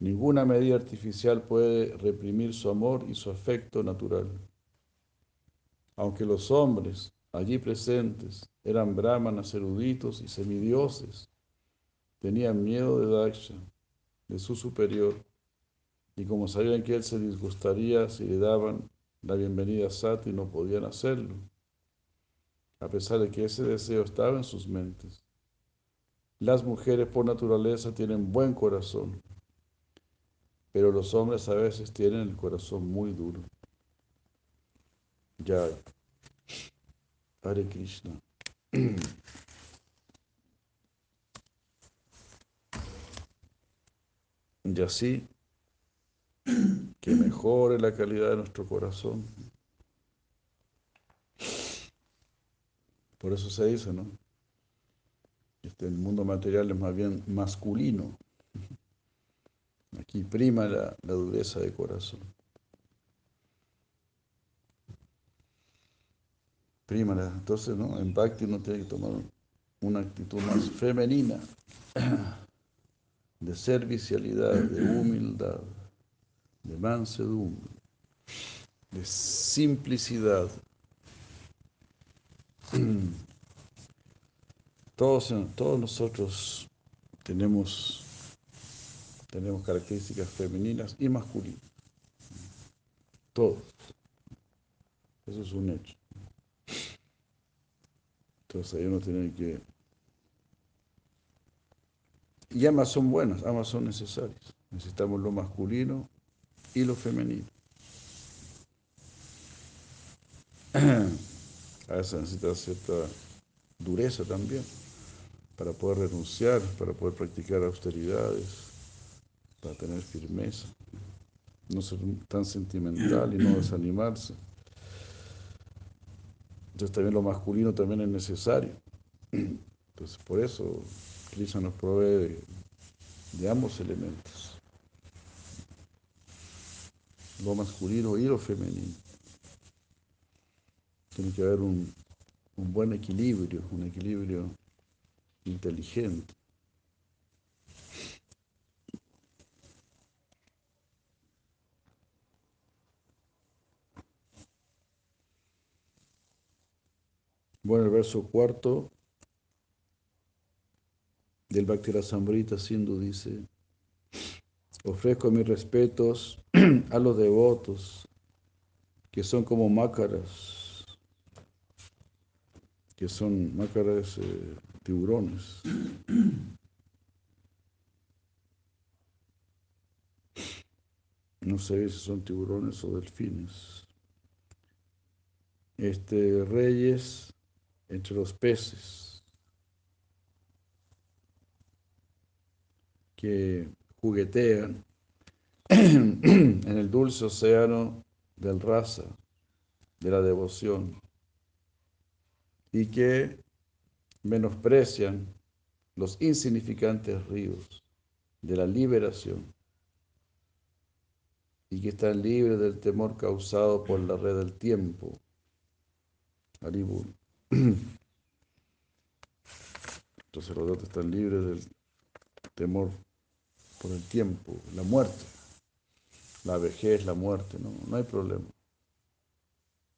Ninguna medida artificial puede reprimir su amor y su afecto natural. Aunque los hombres allí presentes eran brahmanas eruditos y semidioses, tenían miedo de Daksha, de su superior, y como sabían que él se disgustaría si le daban la bienvenida a Sati, no podían hacerlo, a pesar de que ese deseo estaba en sus mentes. Las mujeres por naturaleza tienen buen corazón, pero los hombres a veces tienen el corazón muy duro. Ya. Hare Krishna. Y así, que mejore la calidad de nuestro corazón. Por eso se dice, ¿no? Este, el mundo material es más bien masculino. Aquí prima la, dureza de corazón. Prima la, entonces, ¿no? En Bhakti uno tiene que tomar una actitud más femenina, de servicialidad, de humildad, de mansedumbre, de simplicidad. Todos, todos nosotros tenemos, tenemos características femeninas y masculinas. Todos. Eso es un hecho. Entonces ahí uno tiene que... Y ambas son buenas, ambas son necesarias. Necesitamos lo masculino y lo femenino. A veces necesita cierta dureza también para poder renunciar, para poder practicar austeridades, para tener firmeza, no ser tan sentimental y no desanimarse. Entonces también lo masculino también es necesario. Entonces por eso Krishna nos provee de, de ambos elementos, lo masculino y lo femenino. Tiene que haber un, un buen equilibrio, un equilibrio inteligente. Bueno, el verso cuarto del Bhakti Rasamrita Sindhu dice, ofrezco mis respetos a los devotos que son como mácaras, que son mácaras eh, tiburones. No sé si son tiburones o delfines. Este, reyes entre los peces que juguetean en el dulce océano del raza, de la devoción, y que menosprecian los insignificantes ríos de la liberación y que están libres del temor causado por la red del tiempo. Haribur. Los datos están libres del temor por el tiempo, la muerte, la vejez, la muerte, no, no hay problema.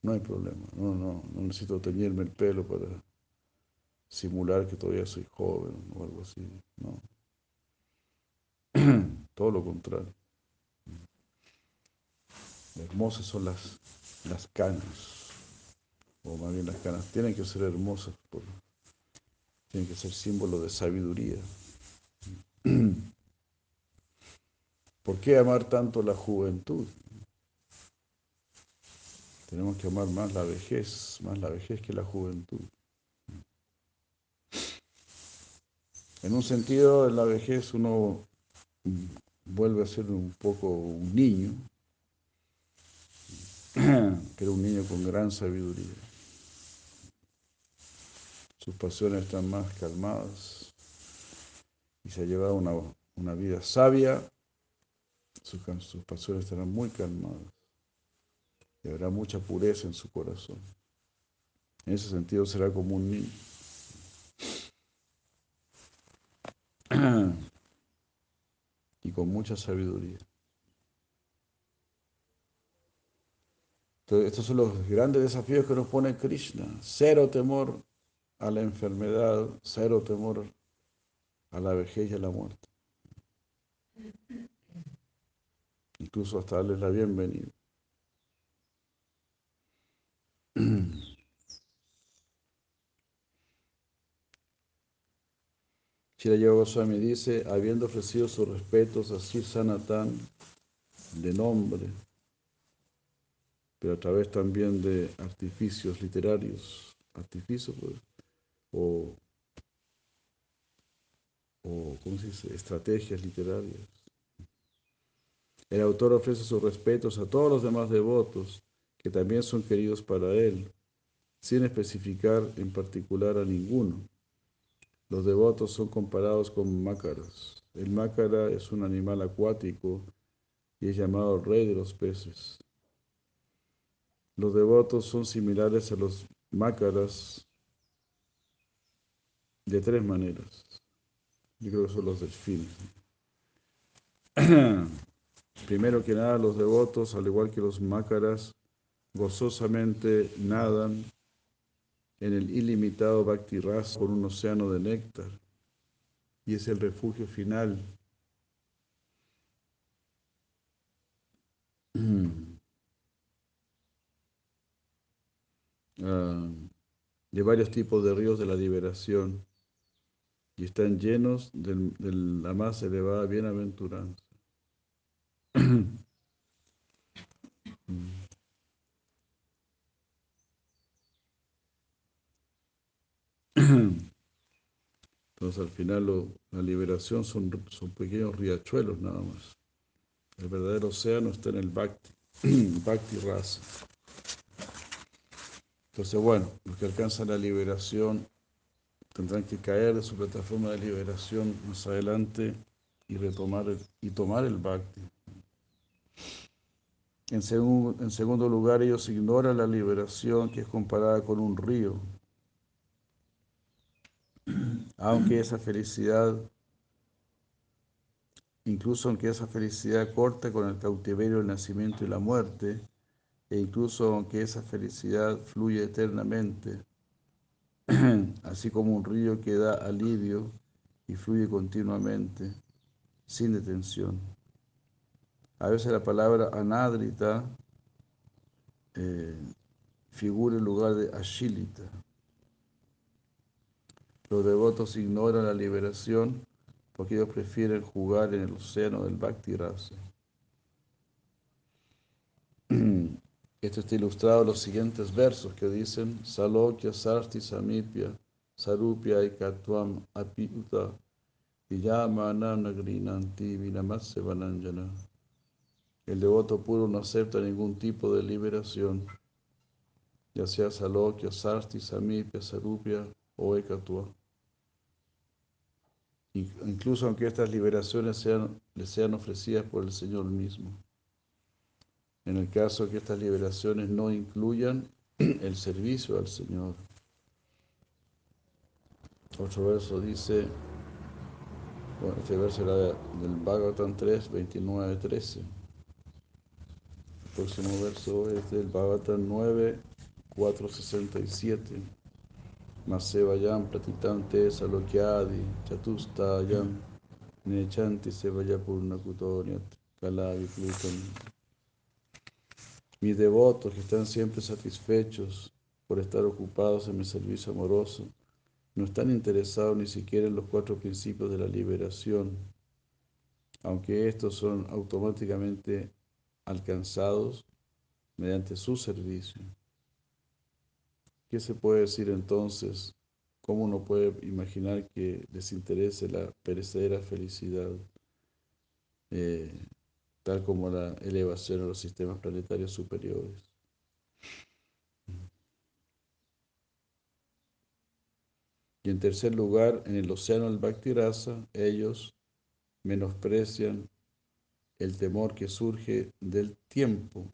No hay problema. No, no, no necesito teñirme el pelo para simular que todavía soy joven o algo así, no. Todo lo contrario. Hermosas son las, las canas, o más bien las canas tienen que ser hermosas, tienen que ser símbolo de sabiduría. ¿Por qué amar tanto la juventud? Tenemos que amar más la vejez, más la vejez que la juventud. En un sentido, en la vejez uno vuelve a ser un poco un niño, pero un niño con gran sabiduría. Sus pasiones están más calmadas y se ha llevado una, una vida sabia, sus, sus pasiones estarán muy calmadas y habrá mucha pureza en su corazón. En ese sentido será como un niño. y con mucha sabiduría. Entonces, estos son los grandes desafíos que nos pone Krishna. Cero temor a la enfermedad, cero temor a la vejez y a la muerte. Incluso hasta darles la bienvenida. Shiraya Goswami dice, habiendo ofrecido sus respetos a Sir Sanatan de nombre, pero a través también de artificios literarios, artificios pues, o, o ¿cómo se dice? estrategias literarias. El autor ofrece sus respetos a todos los demás devotos que también son queridos para él, sin especificar en particular a ninguno. Los devotos son comparados con mácaras. El mácara es un animal acuático y es llamado rey de los peces. Los devotos son similares a los mácaras de tres maneras. Yo creo que son los delfines. Primero que nada, los devotos, al igual que los mácaras, gozosamente nadan en el ilimitado Bhakti Ras por un océano de néctar y es el refugio final. Ah, de varios tipos de ríos de la liberación y están llenos de, la más elevada bienaventuranza. Entonces al final la liberación son, son pequeños riachuelos nada más. El verdadero océano está en el Bhakti, Bhakti Rasa. Entonces bueno, los que alcanzan la liberación tendrán que caer de su plataforma de liberación más adelante y retomar y tomar el Bhakti. En, en segundo lugar, ellos ignoran la liberación que es comparada con un río aunque esa felicidad, incluso aunque esa felicidad corte con el cautiverio, el nacimiento y la muerte, e incluso aunque esa felicidad fluye eternamente, así como un río que da alivio y fluye continuamente, sin detención. A veces la palabra anadrita eh, figura en lugar de ashilita. Los devotos ignoran la liberación porque ellos prefieren jugar en el océano del Bhakti Rasa. Esto está ilustrado en los siguientes versos que dicen Salokya Sarti Samipya Sarupya Ikatvam Apiuta Viyamana Nagrinanti Vinamatse Vananjana. El devoto puro no acepta ningún tipo de liberación, ya sea Salokya, Sarti, Samipya, Sarupya o Ekatua. Incluso aunque estas liberaciones sean, les sean ofrecidas por el Señor mismo. En el caso que estas liberaciones no incluyan el servicio al Señor. Otro verso dice, bueno, este verso era del Bhagavatam 3, 29, 13. El próximo verso es del Bhagavatam 9, 4, 67. Masevayam pratitante salokyadi chatustayam nechanti sevaya purnakutonyat kalaviplutam. Mis devotos que están siempre satisfechos por estar ocupados en mi servicio amoroso, no están interesados ni siquiera en los cuatro principios de la liberación, aunque estos son automáticamente alcanzados mediante su servicio. ¿Qué se puede decir entonces? ¿Cómo uno puede imaginar que les interese la perecedera felicidad, eh, tal como la elevación a los sistemas planetarios superiores? Y en tercer lugar, en el océano del Bhakti Rasa, ellos menosprecian el temor que surge del tiempo,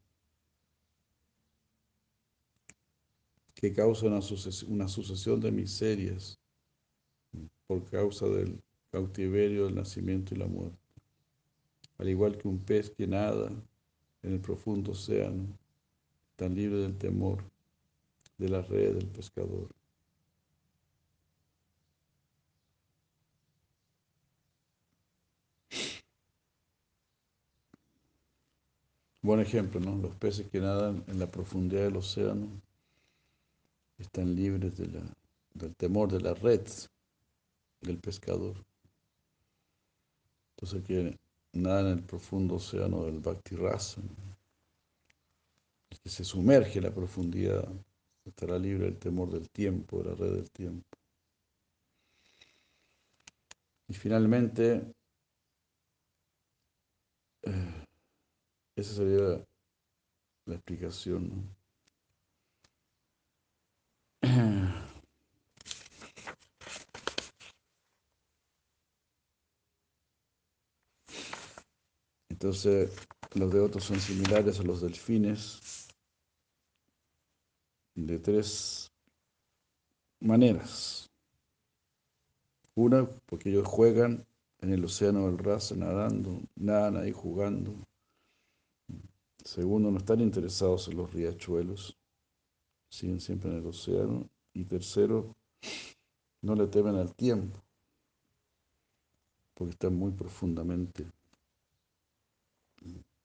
que causa una sucesión, una sucesión de miserias por causa del cautiverio, del nacimiento y la muerte. Al igual que un pez que nada en el profundo océano, tan libre del temor de la red del pescador. Buen ejemplo, ¿no? Los peces que nadan en la profundidad del océano están libres del temor de la red del pescador. Entonces, que nada en el profundo océano del Bhakti Rasa, el que se sumerge en la profundidad, estará libre del temor del tiempo, de la red del tiempo. Y finalmente, eh, esa sería la, explicación. ¿no? Entonces, los devotos son similares a los delfines de tres maneras. Una, porque ellos juegan en el océano del rasa, nadando, nadan ahí jugando. Segundo, no están interesados en los riachuelos, siguen siempre en el océano. Y tercero, no le temen al tiempo, porque están muy profundamente.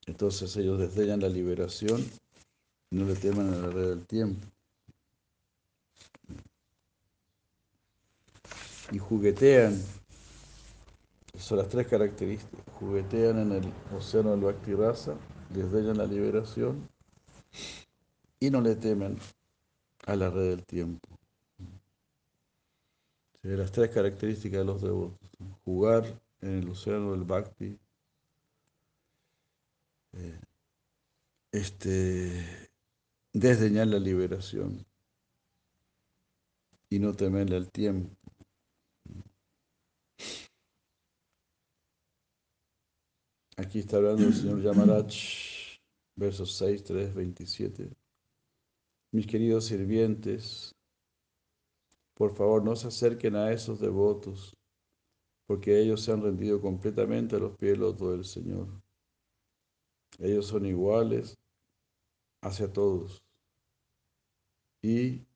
Entonces ellos desdeñan la liberación y no le temen a la red del tiempo. Y juguetean, son las tres características, juguetean en el océano del Bhakti Rasa, desdeñan la liberación y no le temen a la red del tiempo. Las tres características de los devotos. Jugar en el océano del Bhakti, eh, este, desdeñar la liberación y no temerle al tiempo. Aquí está hablando el señor Yamarach, versos 6, 3, 27. Mis queridos sirvientes, por favor no se acerquen a esos devotos, porque ellos se han rendido completamente a los pies del Señor. Ellos son iguales hacia todos. Y,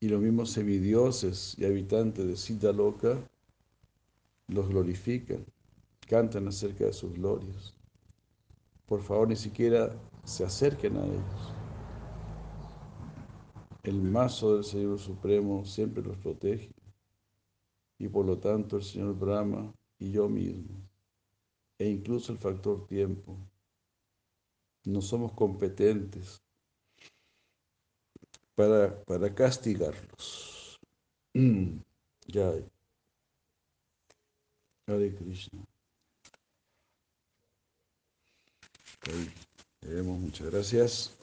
y los mismos semidioses y habitantes de Sita Loca los glorifican, cantan acerca de sus glorias. Por favor, ni siquiera se acerquen a ellos. El mazo del Señor Supremo siempre los protege y por lo tanto el Señor Brahma y yo mismo, e incluso el factor tiempo, no somos competentes para, para castigarlos. ya. Hare Krishna. Ahí leemos, muchas gracias.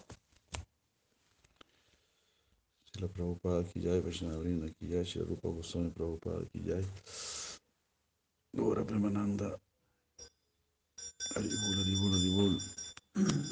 La Prabhupada aquí ya, Vaishnava Brinda aquí ya, Rupa Goswami Prabhupada aquí ya. Gora Premananda. हरी बोल हरी बोल हरी बोल